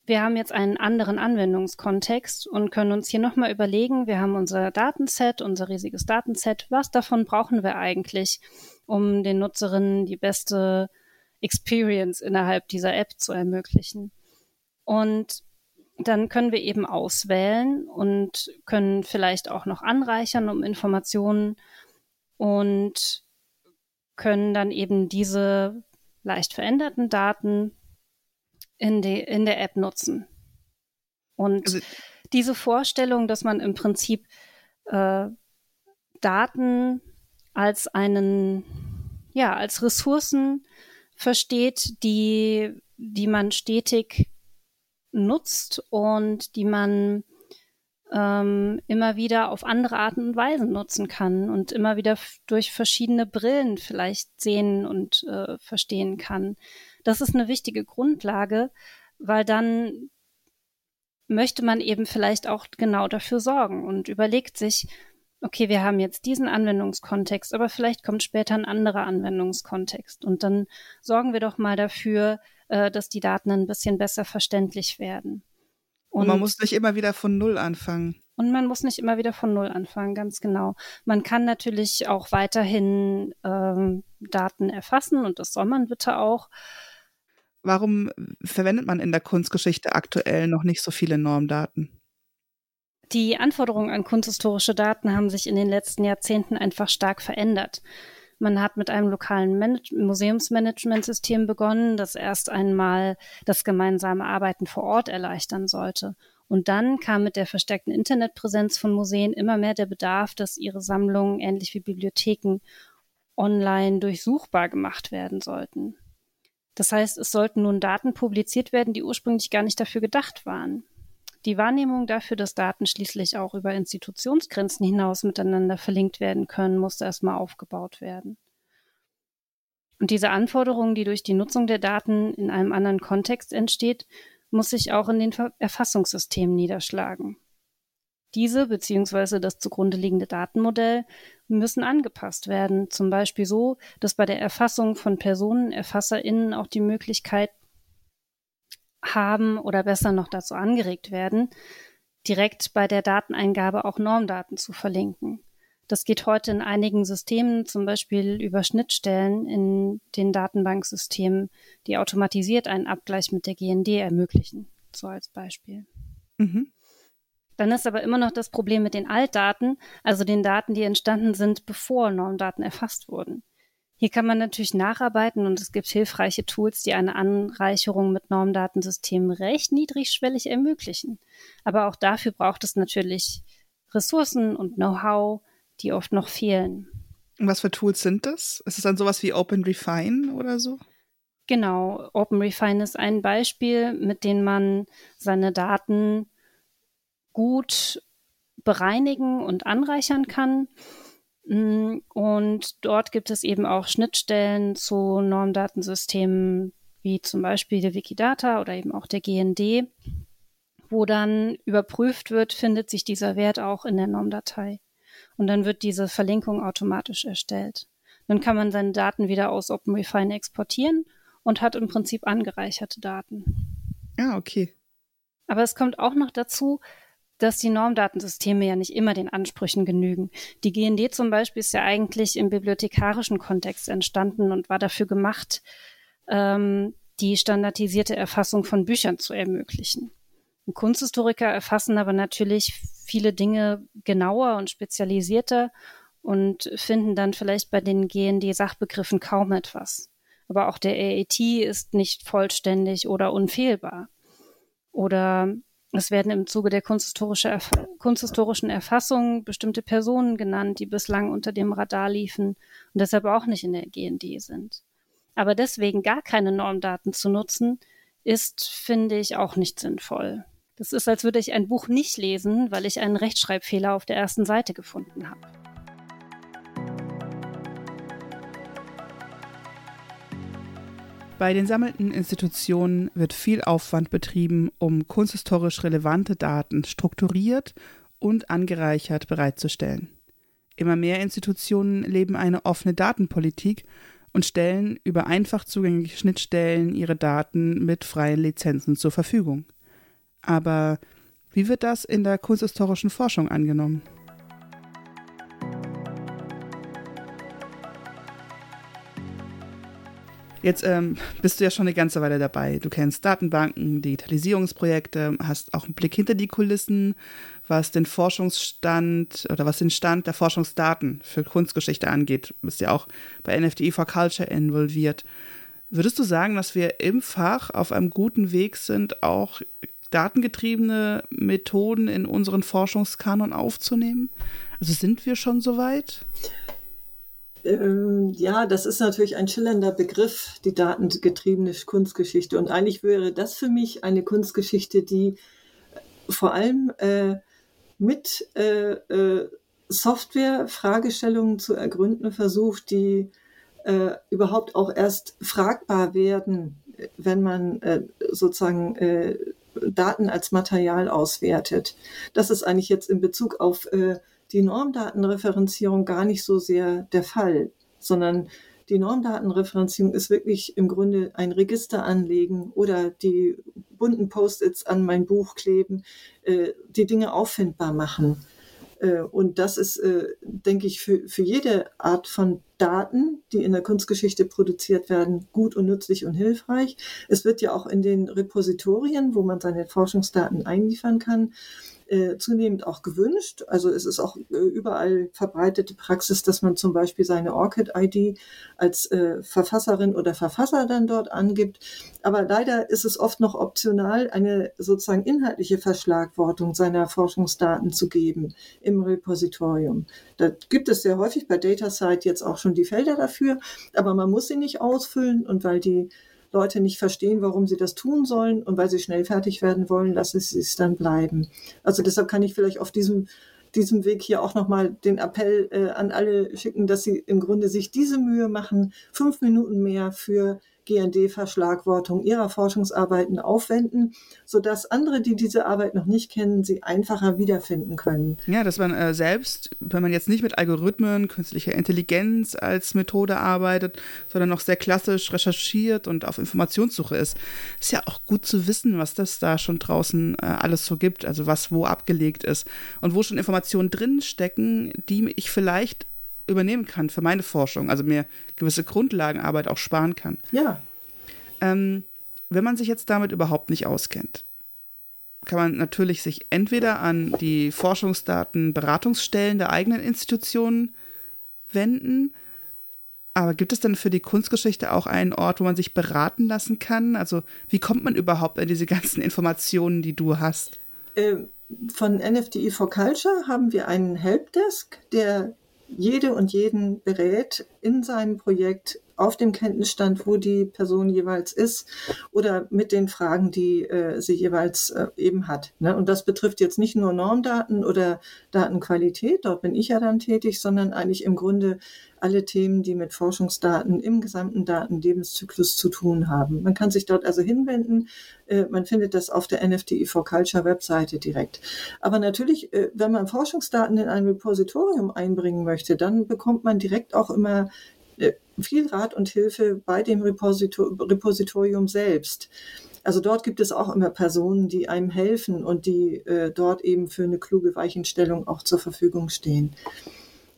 wir haben jetzt einen anderen Anwendungskontext und können uns hier nochmal überlegen, wir haben unser Datenset, unser riesiges Datenset, was davon brauchen wir eigentlich, um den Nutzerinnen die beste Experience innerhalb dieser App zu ermöglichen. Und dann können wir eben auswählen und können vielleicht auch noch anreichern um Informationen und können dann eben diese leicht veränderten Daten in, die, in der App nutzen. Und also, diese Vorstellung, dass man im Prinzip äh, Daten als einen, ja, als Ressourcen versteht, die, die man stetig nutzt und die man ähm, immer wieder auf andere Arten und Weisen nutzen kann und immer wieder durch verschiedene Brillen vielleicht sehen und äh, verstehen kann. Das ist eine wichtige Grundlage, weil dann möchte man eben vielleicht auch genau dafür sorgen und überlegt sich, okay, wir haben jetzt diesen Anwendungskontext, aber vielleicht kommt später ein anderer Anwendungskontext und dann sorgen wir doch mal dafür, äh, dass die Daten ein bisschen besser verständlich werden. Und, und man muss nicht immer wieder von Null anfangen. Und man muss nicht immer wieder von Null anfangen, ganz genau. Man kann natürlich auch weiterhin ähm, Daten erfassen und das soll man bitte auch. Warum verwendet man in der Kunstgeschichte aktuell noch nicht so viele Normdaten? Die Anforderungen an kunsthistorische Daten haben sich in den letzten Jahrzehnten einfach stark verändert. Man hat mit einem lokalen Manage Museumsmanagementsystem begonnen, das erst einmal das gemeinsame Arbeiten vor Ort erleichtern sollte. Und dann kam mit der verstärkten Internetpräsenz von Museen immer mehr der Bedarf, dass ihre Sammlungen, ähnlich wie Bibliotheken, online durchsuchbar gemacht werden sollten. Das heißt, es sollten nun Daten publiziert werden, die ursprünglich gar nicht dafür gedacht waren. Die Wahrnehmung dafür, dass Daten schließlich auch über Institutionsgrenzen hinaus miteinander verlinkt werden können, musste erstmal aufgebaut werden. Und diese Anforderung, die durch die Nutzung der Daten in einem anderen Kontext entsteht, muss sich auch in den Erfassungssystemen niederschlagen. Diese bzw. das zugrunde liegende Datenmodell müssen angepasst werden, zum Beispiel so, dass bei der Erfassung von Personen ErfasserInnen auch die Möglichkeit haben oder besser noch dazu angeregt werden, direkt bei der Dateneingabe auch Normdaten zu verlinken. Das geht heute in einigen Systemen, zum Beispiel über Schnittstellen in den Datenbanksystemen, die automatisiert einen Abgleich mit der GND ermöglichen. So als Beispiel. Mhm. Dann ist aber immer noch das Problem mit den Altdaten, also den Daten, die entstanden sind, bevor Normdaten erfasst wurden. Hier kann man natürlich nacharbeiten und es gibt hilfreiche Tools, die eine Anreicherung mit Normdatensystemen recht niedrigschwellig ermöglichen. Aber auch dafür braucht es natürlich Ressourcen und Know-how, die oft noch fehlen. Und was für Tools sind das? Ist es dann sowas wie OpenRefine oder so? Genau, OpenRefine ist ein Beispiel, mit dem man seine Daten gut bereinigen und anreichern kann. Mm, und dort gibt es eben auch Schnittstellen zu Normdatensystemen wie zum Beispiel der Wikidata oder eben auch der GND, wo dann überprüft wird, findet sich dieser Wert auch in der Normdatei. Und dann wird diese Verlinkung automatisch erstellt. Dann kann man seine Daten wieder aus OpenRefine exportieren und hat im Prinzip angereicherte Daten. Ja, okay. Aber es kommt auch noch dazu, dass die Normdatensysteme ja nicht immer den Ansprüchen genügen. Die GND zum Beispiel ist ja eigentlich im bibliothekarischen Kontext entstanden und war dafür gemacht, ähm, die standardisierte Erfassung von Büchern zu ermöglichen. Und Kunsthistoriker erfassen aber natürlich viele Dinge genauer und spezialisierter und finden dann vielleicht bei den GND-Sachbegriffen kaum etwas. aber auch der AAT ist nicht vollständig oder unfehlbar. Oder es werden im Zuge der kunsthistorische Erf kunsthistorischen Erfassung bestimmte Personen genannt, die bislang unter dem Radar liefen und deshalb auch nicht in der GND sind. Aber deswegen gar keine Normdaten zu nutzen, ist, finde ich, auch nicht sinnvoll. Das ist, als würde ich ein Buch nicht lesen, weil ich einen Rechtschreibfehler auf der ersten Seite gefunden habe. Bei den sammelnden Institutionen wird viel Aufwand betrieben, um kunsthistorisch relevante Daten strukturiert und angereichert bereitzustellen. Immer mehr Institutionen leben eine offene Datenpolitik und stellen über einfach zugängliche Schnittstellen ihre Daten mit freien Lizenzen zur Verfügung. Aber wie wird das in der kunsthistorischen Forschung angenommen? Jetzt ähm, bist du ja schon eine ganze Weile dabei. Du kennst Datenbanken, Digitalisierungsprojekte, hast auch einen Blick hinter die Kulissen, was den Forschungsstand oder was den Stand der Forschungsdaten für Kunstgeschichte angeht. Du bist ja auch bei NFTI for Culture involviert. Würdest du sagen, dass wir im Fach auf einem guten Weg sind, auch datengetriebene Methoden in unseren Forschungskanon aufzunehmen? Also sind wir schon so weit? Ähm, ja, das ist natürlich ein schillernder Begriff, die datengetriebene Kunstgeschichte. Und eigentlich wäre das für mich eine Kunstgeschichte, die vor allem äh, mit äh, äh, Software-Fragestellungen zu ergründen versucht, die äh, überhaupt auch erst fragbar werden, wenn man äh, sozusagen äh, Daten als Material auswertet. Das ist eigentlich jetzt in Bezug auf äh, die Normdatenreferenzierung gar nicht so sehr der Fall, sondern die Normdatenreferenzierung ist wirklich im Grunde ein Register anlegen oder die bunten Post-its an mein Buch kleben, äh, die Dinge auffindbar machen. Äh, und das ist, äh, denke ich, für, für jede Art von Daten, die in der Kunstgeschichte produziert werden, gut und nützlich und hilfreich. Es wird ja auch in den Repositorien, wo man seine Forschungsdaten einliefern kann, äh, zunehmend auch gewünscht. Also es ist auch äh, überall verbreitete Praxis, dass man zum Beispiel seine ORCID-ID als äh, Verfasserin oder Verfasser dann dort angibt. Aber leider ist es oft noch optional, eine sozusagen inhaltliche Verschlagwortung seiner Forschungsdaten zu geben im Repositorium. Da gibt es sehr häufig bei DataSite jetzt auch schon die Felder dafür, aber man muss sie nicht ausfüllen und weil die Leute nicht verstehen, warum sie das tun sollen und weil sie schnell fertig werden wollen, lassen sie es dann bleiben. Also deshalb kann ich vielleicht auf diesem diesem Weg hier auch nochmal den Appell äh, an alle schicken, dass sie im Grunde sich diese Mühe machen, fünf Minuten mehr für GND-Verschlagwortung ihrer Forschungsarbeiten aufwenden, sodass andere, die diese Arbeit noch nicht kennen, sie einfacher wiederfinden können. Ja, dass man äh, selbst, wenn man jetzt nicht mit Algorithmen, künstlicher Intelligenz als Methode arbeitet, sondern noch sehr klassisch recherchiert und auf Informationssuche ist, ist ja auch gut zu wissen, was das da schon draußen äh, alles so gibt, also was wo abgelegt ist und wo schon Informationen drinstecken, die ich vielleicht übernehmen kann für meine Forschung, also mir gewisse Grundlagenarbeit auch sparen kann. Ja. Ähm, wenn man sich jetzt damit überhaupt nicht auskennt, kann man natürlich sich entweder an die Forschungsdaten Beratungsstellen der eigenen Institutionen wenden, aber gibt es denn für die Kunstgeschichte auch einen Ort, wo man sich beraten lassen kann? Also wie kommt man überhaupt an diese ganzen Informationen, die du hast? Ähm, von NFTI for Culture haben wir einen Helpdesk, der jede und jeden berät in seinem Projekt auf dem Kenntnisstand, wo die Person jeweils ist oder mit den Fragen, die äh, sie jeweils äh, eben hat. Ne? Und das betrifft jetzt nicht nur Normdaten oder Datenqualität, dort bin ich ja dann tätig, sondern eigentlich im Grunde alle Themen, die mit Forschungsdaten im gesamten Datenlebenszyklus zu tun haben. Man kann sich dort also hinwenden. Äh, man findet das auf der NFTI for Culture Webseite direkt. Aber natürlich, äh, wenn man Forschungsdaten in ein Repositorium einbringen möchte, dann bekommt man direkt auch immer viel Rat und Hilfe bei dem Repositor Repositorium selbst. Also dort gibt es auch immer Personen, die einem helfen und die äh, dort eben für eine kluge Weichenstellung auch zur Verfügung stehen.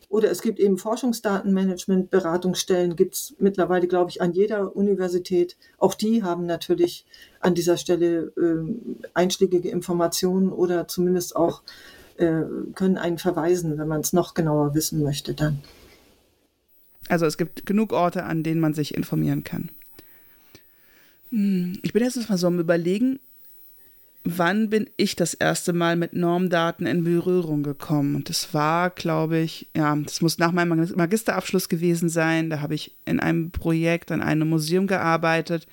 Oder es gibt eben Forschungsdatenmanagement, Beratungsstellen gibt es mittlerweile, glaube ich, an jeder Universität. Auch die haben natürlich an dieser Stelle äh, einschlägige Informationen oder zumindest auch äh, können einen verweisen, wenn man es noch genauer wissen möchte dann. Also es gibt genug Orte, an denen man sich informieren kann. Hm, ich bin jetzt mal so am Überlegen, wann bin ich das erste Mal mit Normdaten in Berührung gekommen? Und das war, glaube ich, ja, das muss nach meinem Magisterabschluss gewesen sein. Da habe ich in einem Projekt an einem Museum gearbeitet.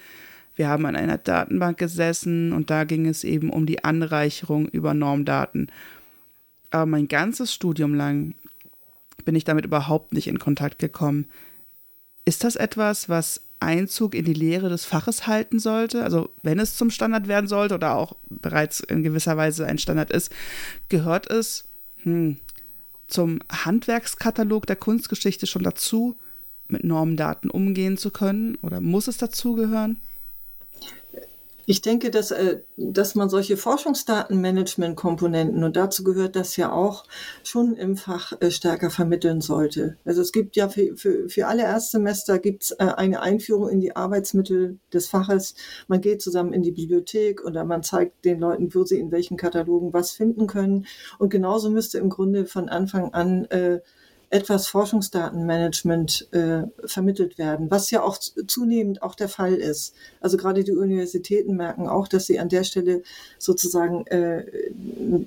Wir haben an einer Datenbank gesessen und da ging es eben um die Anreicherung über Normdaten. Aber mein ganzes Studium lang bin ich damit überhaupt nicht in Kontakt gekommen. Ist das etwas, was Einzug in die Lehre des Faches halten sollte, also wenn es zum Standard werden sollte oder auch bereits in gewisser Weise ein Standard ist, gehört es hm, zum Handwerkskatalog der Kunstgeschichte schon dazu, mit Normdaten umgehen zu können oder muss es dazugehören? Ich denke, dass, äh, dass man solche Forschungsdatenmanagement-Komponenten, und dazu gehört das ja auch, schon im Fach äh, stärker vermitteln sollte. Also es gibt ja für, für, für alle Erstsemester gibt es äh, eine Einführung in die Arbeitsmittel des Faches. Man geht zusammen in die Bibliothek oder man zeigt den Leuten, wo sie in welchen Katalogen was finden können. Und genauso müsste im Grunde von Anfang an äh, etwas Forschungsdatenmanagement äh, vermittelt werden, was ja auch zunehmend auch der Fall ist. Also gerade die Universitäten merken auch, dass sie an der Stelle sozusagen äh,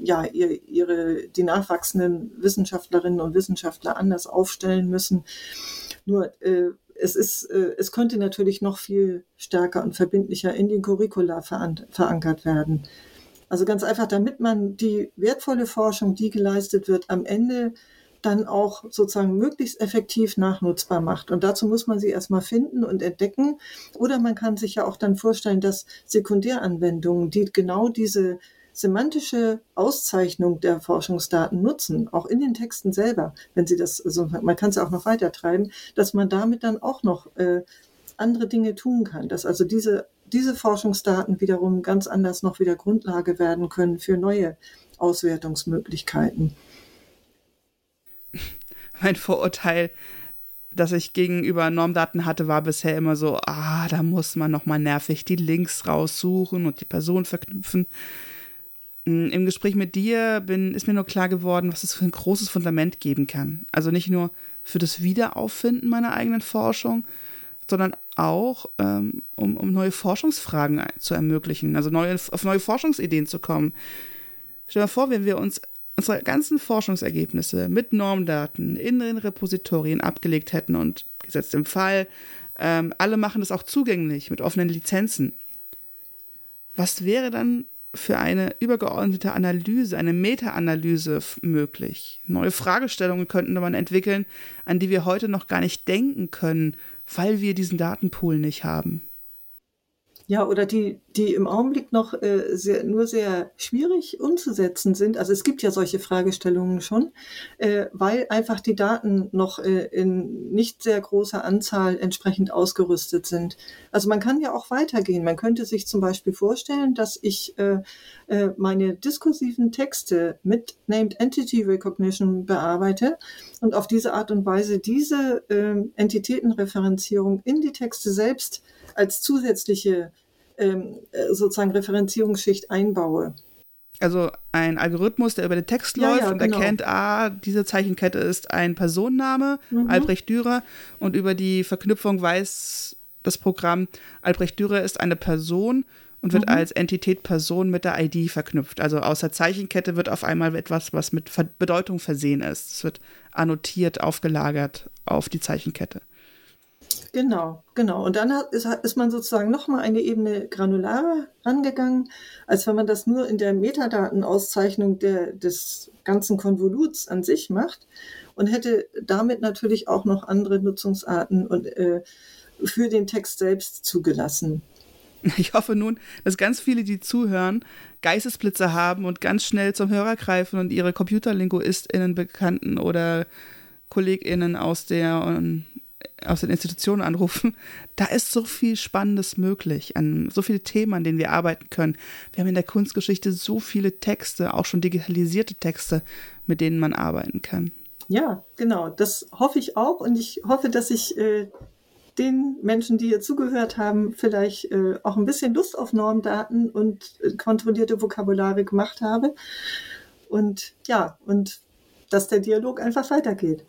ja ihr, ihre die nachwachsenden Wissenschaftlerinnen und Wissenschaftler anders aufstellen müssen. Nur äh, es ist, äh, es könnte natürlich noch viel stärker und verbindlicher in den Curricula verankert werden. Also ganz einfach, damit man die wertvolle Forschung, die geleistet wird, am Ende dann auch sozusagen möglichst effektiv nachnutzbar macht. Und dazu muss man sie erstmal finden und entdecken. Oder man kann sich ja auch dann vorstellen, dass Sekundäranwendungen, die genau diese semantische Auszeichnung der Forschungsdaten nutzen, auch in den Texten selber, wenn sie das, also man kann es ja auch noch weiter treiben, dass man damit dann auch noch äh, andere Dinge tun kann, dass also diese, diese Forschungsdaten wiederum ganz anders noch wieder Grundlage werden können für neue Auswertungsmöglichkeiten mein Vorurteil, das ich gegenüber Normdaten hatte, war bisher immer so, ah, da muss man nochmal nervig die Links raussuchen und die Person verknüpfen. Mm, Im Gespräch mit dir bin, ist mir nur klar geworden, was es für ein großes Fundament geben kann. Also nicht nur für das Wiederauffinden meiner eigenen Forschung, sondern auch, ähm, um, um neue Forschungsfragen zu ermöglichen, also neue, auf neue Forschungsideen zu kommen. Stell dir mal vor, wenn wir uns unsere ganzen Forschungsergebnisse mit Normdaten in den Repositorien abgelegt hätten und gesetzt im Fall, ähm, alle machen das auch zugänglich mit offenen Lizenzen. Was wäre dann für eine übergeordnete Analyse, eine Meta-Analyse möglich? Neue Fragestellungen könnten man entwickeln, an die wir heute noch gar nicht denken können, weil wir diesen Datenpool nicht haben. Ja, oder die, die im Augenblick noch äh, sehr, nur sehr schwierig umzusetzen sind. Also es gibt ja solche Fragestellungen schon, äh, weil einfach die Daten noch äh, in nicht sehr großer Anzahl entsprechend ausgerüstet sind. Also man kann ja auch weitergehen. Man könnte sich zum Beispiel vorstellen, dass ich äh, äh, meine diskursiven Texte mit Named Entity Recognition bearbeite und auf diese Art und Weise diese äh, Entitätenreferenzierung in die Texte selbst als zusätzliche ähm, äh, sozusagen Referenzierungsschicht einbaue. Also ein Algorithmus, der über den Text ja, läuft ja, und genau. erkennt, ah, diese Zeichenkette ist ein Personenname, mhm. Albrecht Dürer, und über die Verknüpfung weiß das Programm, Albrecht Dürer ist eine Person und wird mhm. als Entität Person mit der ID verknüpft. Also aus der Zeichenkette wird auf einmal etwas, was mit Bedeutung versehen ist. Es wird annotiert, aufgelagert auf die Zeichenkette. Genau, genau. Und dann ist, ist man sozusagen nochmal eine Ebene granularer angegangen, als wenn man das nur in der Metadatenauszeichnung der, des ganzen Konvoluts an sich macht und hätte damit natürlich auch noch andere Nutzungsarten und äh, für den Text selbst zugelassen. Ich hoffe nun, dass ganz viele, die zuhören, Geistesblitze haben und ganz schnell zum Hörer greifen und ihre ComputerlinguistInnen, Bekannten oder KollegInnen aus der aus den Institutionen anrufen, da ist so viel Spannendes möglich, an so viele Themen, an denen wir arbeiten können. Wir haben in der Kunstgeschichte so viele Texte, auch schon digitalisierte Texte, mit denen man arbeiten kann. Ja, genau, das hoffe ich auch und ich hoffe, dass ich äh, den Menschen, die hier zugehört haben, vielleicht äh, auch ein bisschen Lust auf Normdaten und äh, kontrollierte Vokabulare gemacht habe. Und ja, und dass der Dialog einfach weitergeht.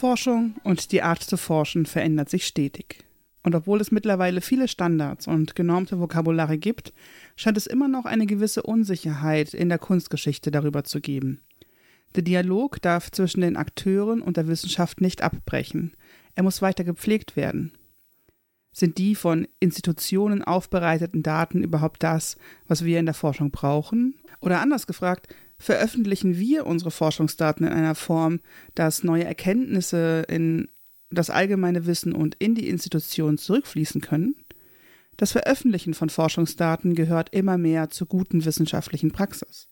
Forschung und die Art zu forschen verändert sich stetig. Und obwohl es mittlerweile viele Standards und genormte Vokabulare gibt, scheint es immer noch eine gewisse Unsicherheit in der Kunstgeschichte darüber zu geben. Der Dialog darf zwischen den Akteuren und der Wissenschaft nicht abbrechen. Er muss weiter gepflegt werden. Sind die von Institutionen aufbereiteten Daten überhaupt das, was wir in der Forschung brauchen? Oder anders gefragt, veröffentlichen wir unsere Forschungsdaten in einer Form, dass neue Erkenntnisse in das allgemeine Wissen und in die Institution zurückfließen können? Das Veröffentlichen von Forschungsdaten gehört immer mehr zur guten wissenschaftlichen Praxis.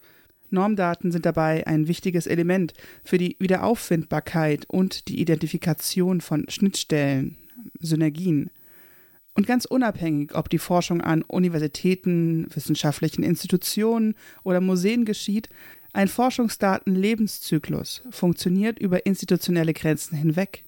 Normdaten sind dabei ein wichtiges Element für die Wiederauffindbarkeit und die Identifikation von Schnittstellen, Synergien. Und ganz unabhängig, ob die Forschung an Universitäten, wissenschaftlichen Institutionen oder Museen geschieht, ein Forschungsdaten-Lebenszyklus funktioniert über institutionelle Grenzen hinweg.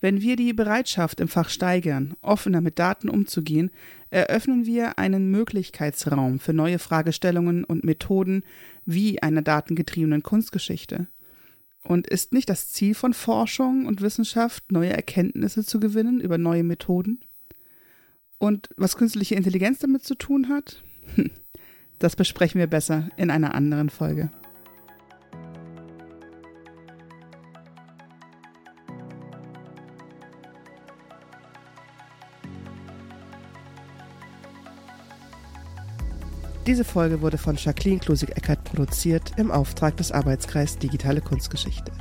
Wenn wir die Bereitschaft im Fach steigern, offener mit Daten umzugehen, eröffnen wir einen Möglichkeitsraum für neue Fragestellungen und Methoden wie einer datengetriebenen Kunstgeschichte. Und ist nicht das Ziel von Forschung und Wissenschaft, neue Erkenntnisse zu gewinnen über neue Methoden? Und was künstliche Intelligenz damit zu tun hat? Das besprechen wir besser in einer anderen Folge. Diese Folge wurde von Jacqueline Klusig-Eckert produziert im Auftrag des Arbeitskreis Digitale Kunstgeschichte.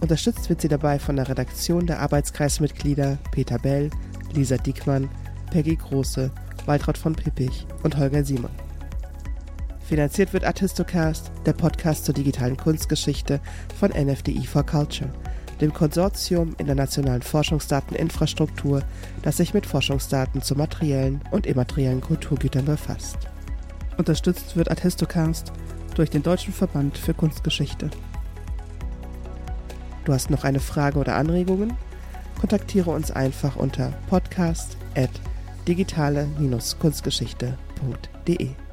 Unterstützt wird sie dabei von der Redaktion der Arbeitskreismitglieder Peter Bell, Lisa Diekmann, Peggy Große, Waltraud von Pippich und Holger Simon. Finanziert wird Artistocast, der Podcast zur digitalen Kunstgeschichte von NFDI for Culture, dem Konsortium in der nationalen Forschungsdateninfrastruktur, das sich mit Forschungsdaten zu materiellen und immateriellen Kulturgütern befasst. Unterstützt wird Artistocast durch den Deutschen Verband für Kunstgeschichte. Du hast noch eine Frage oder Anregungen? Kontaktiere uns einfach unter podcast@digitale-kunstgeschichte.de.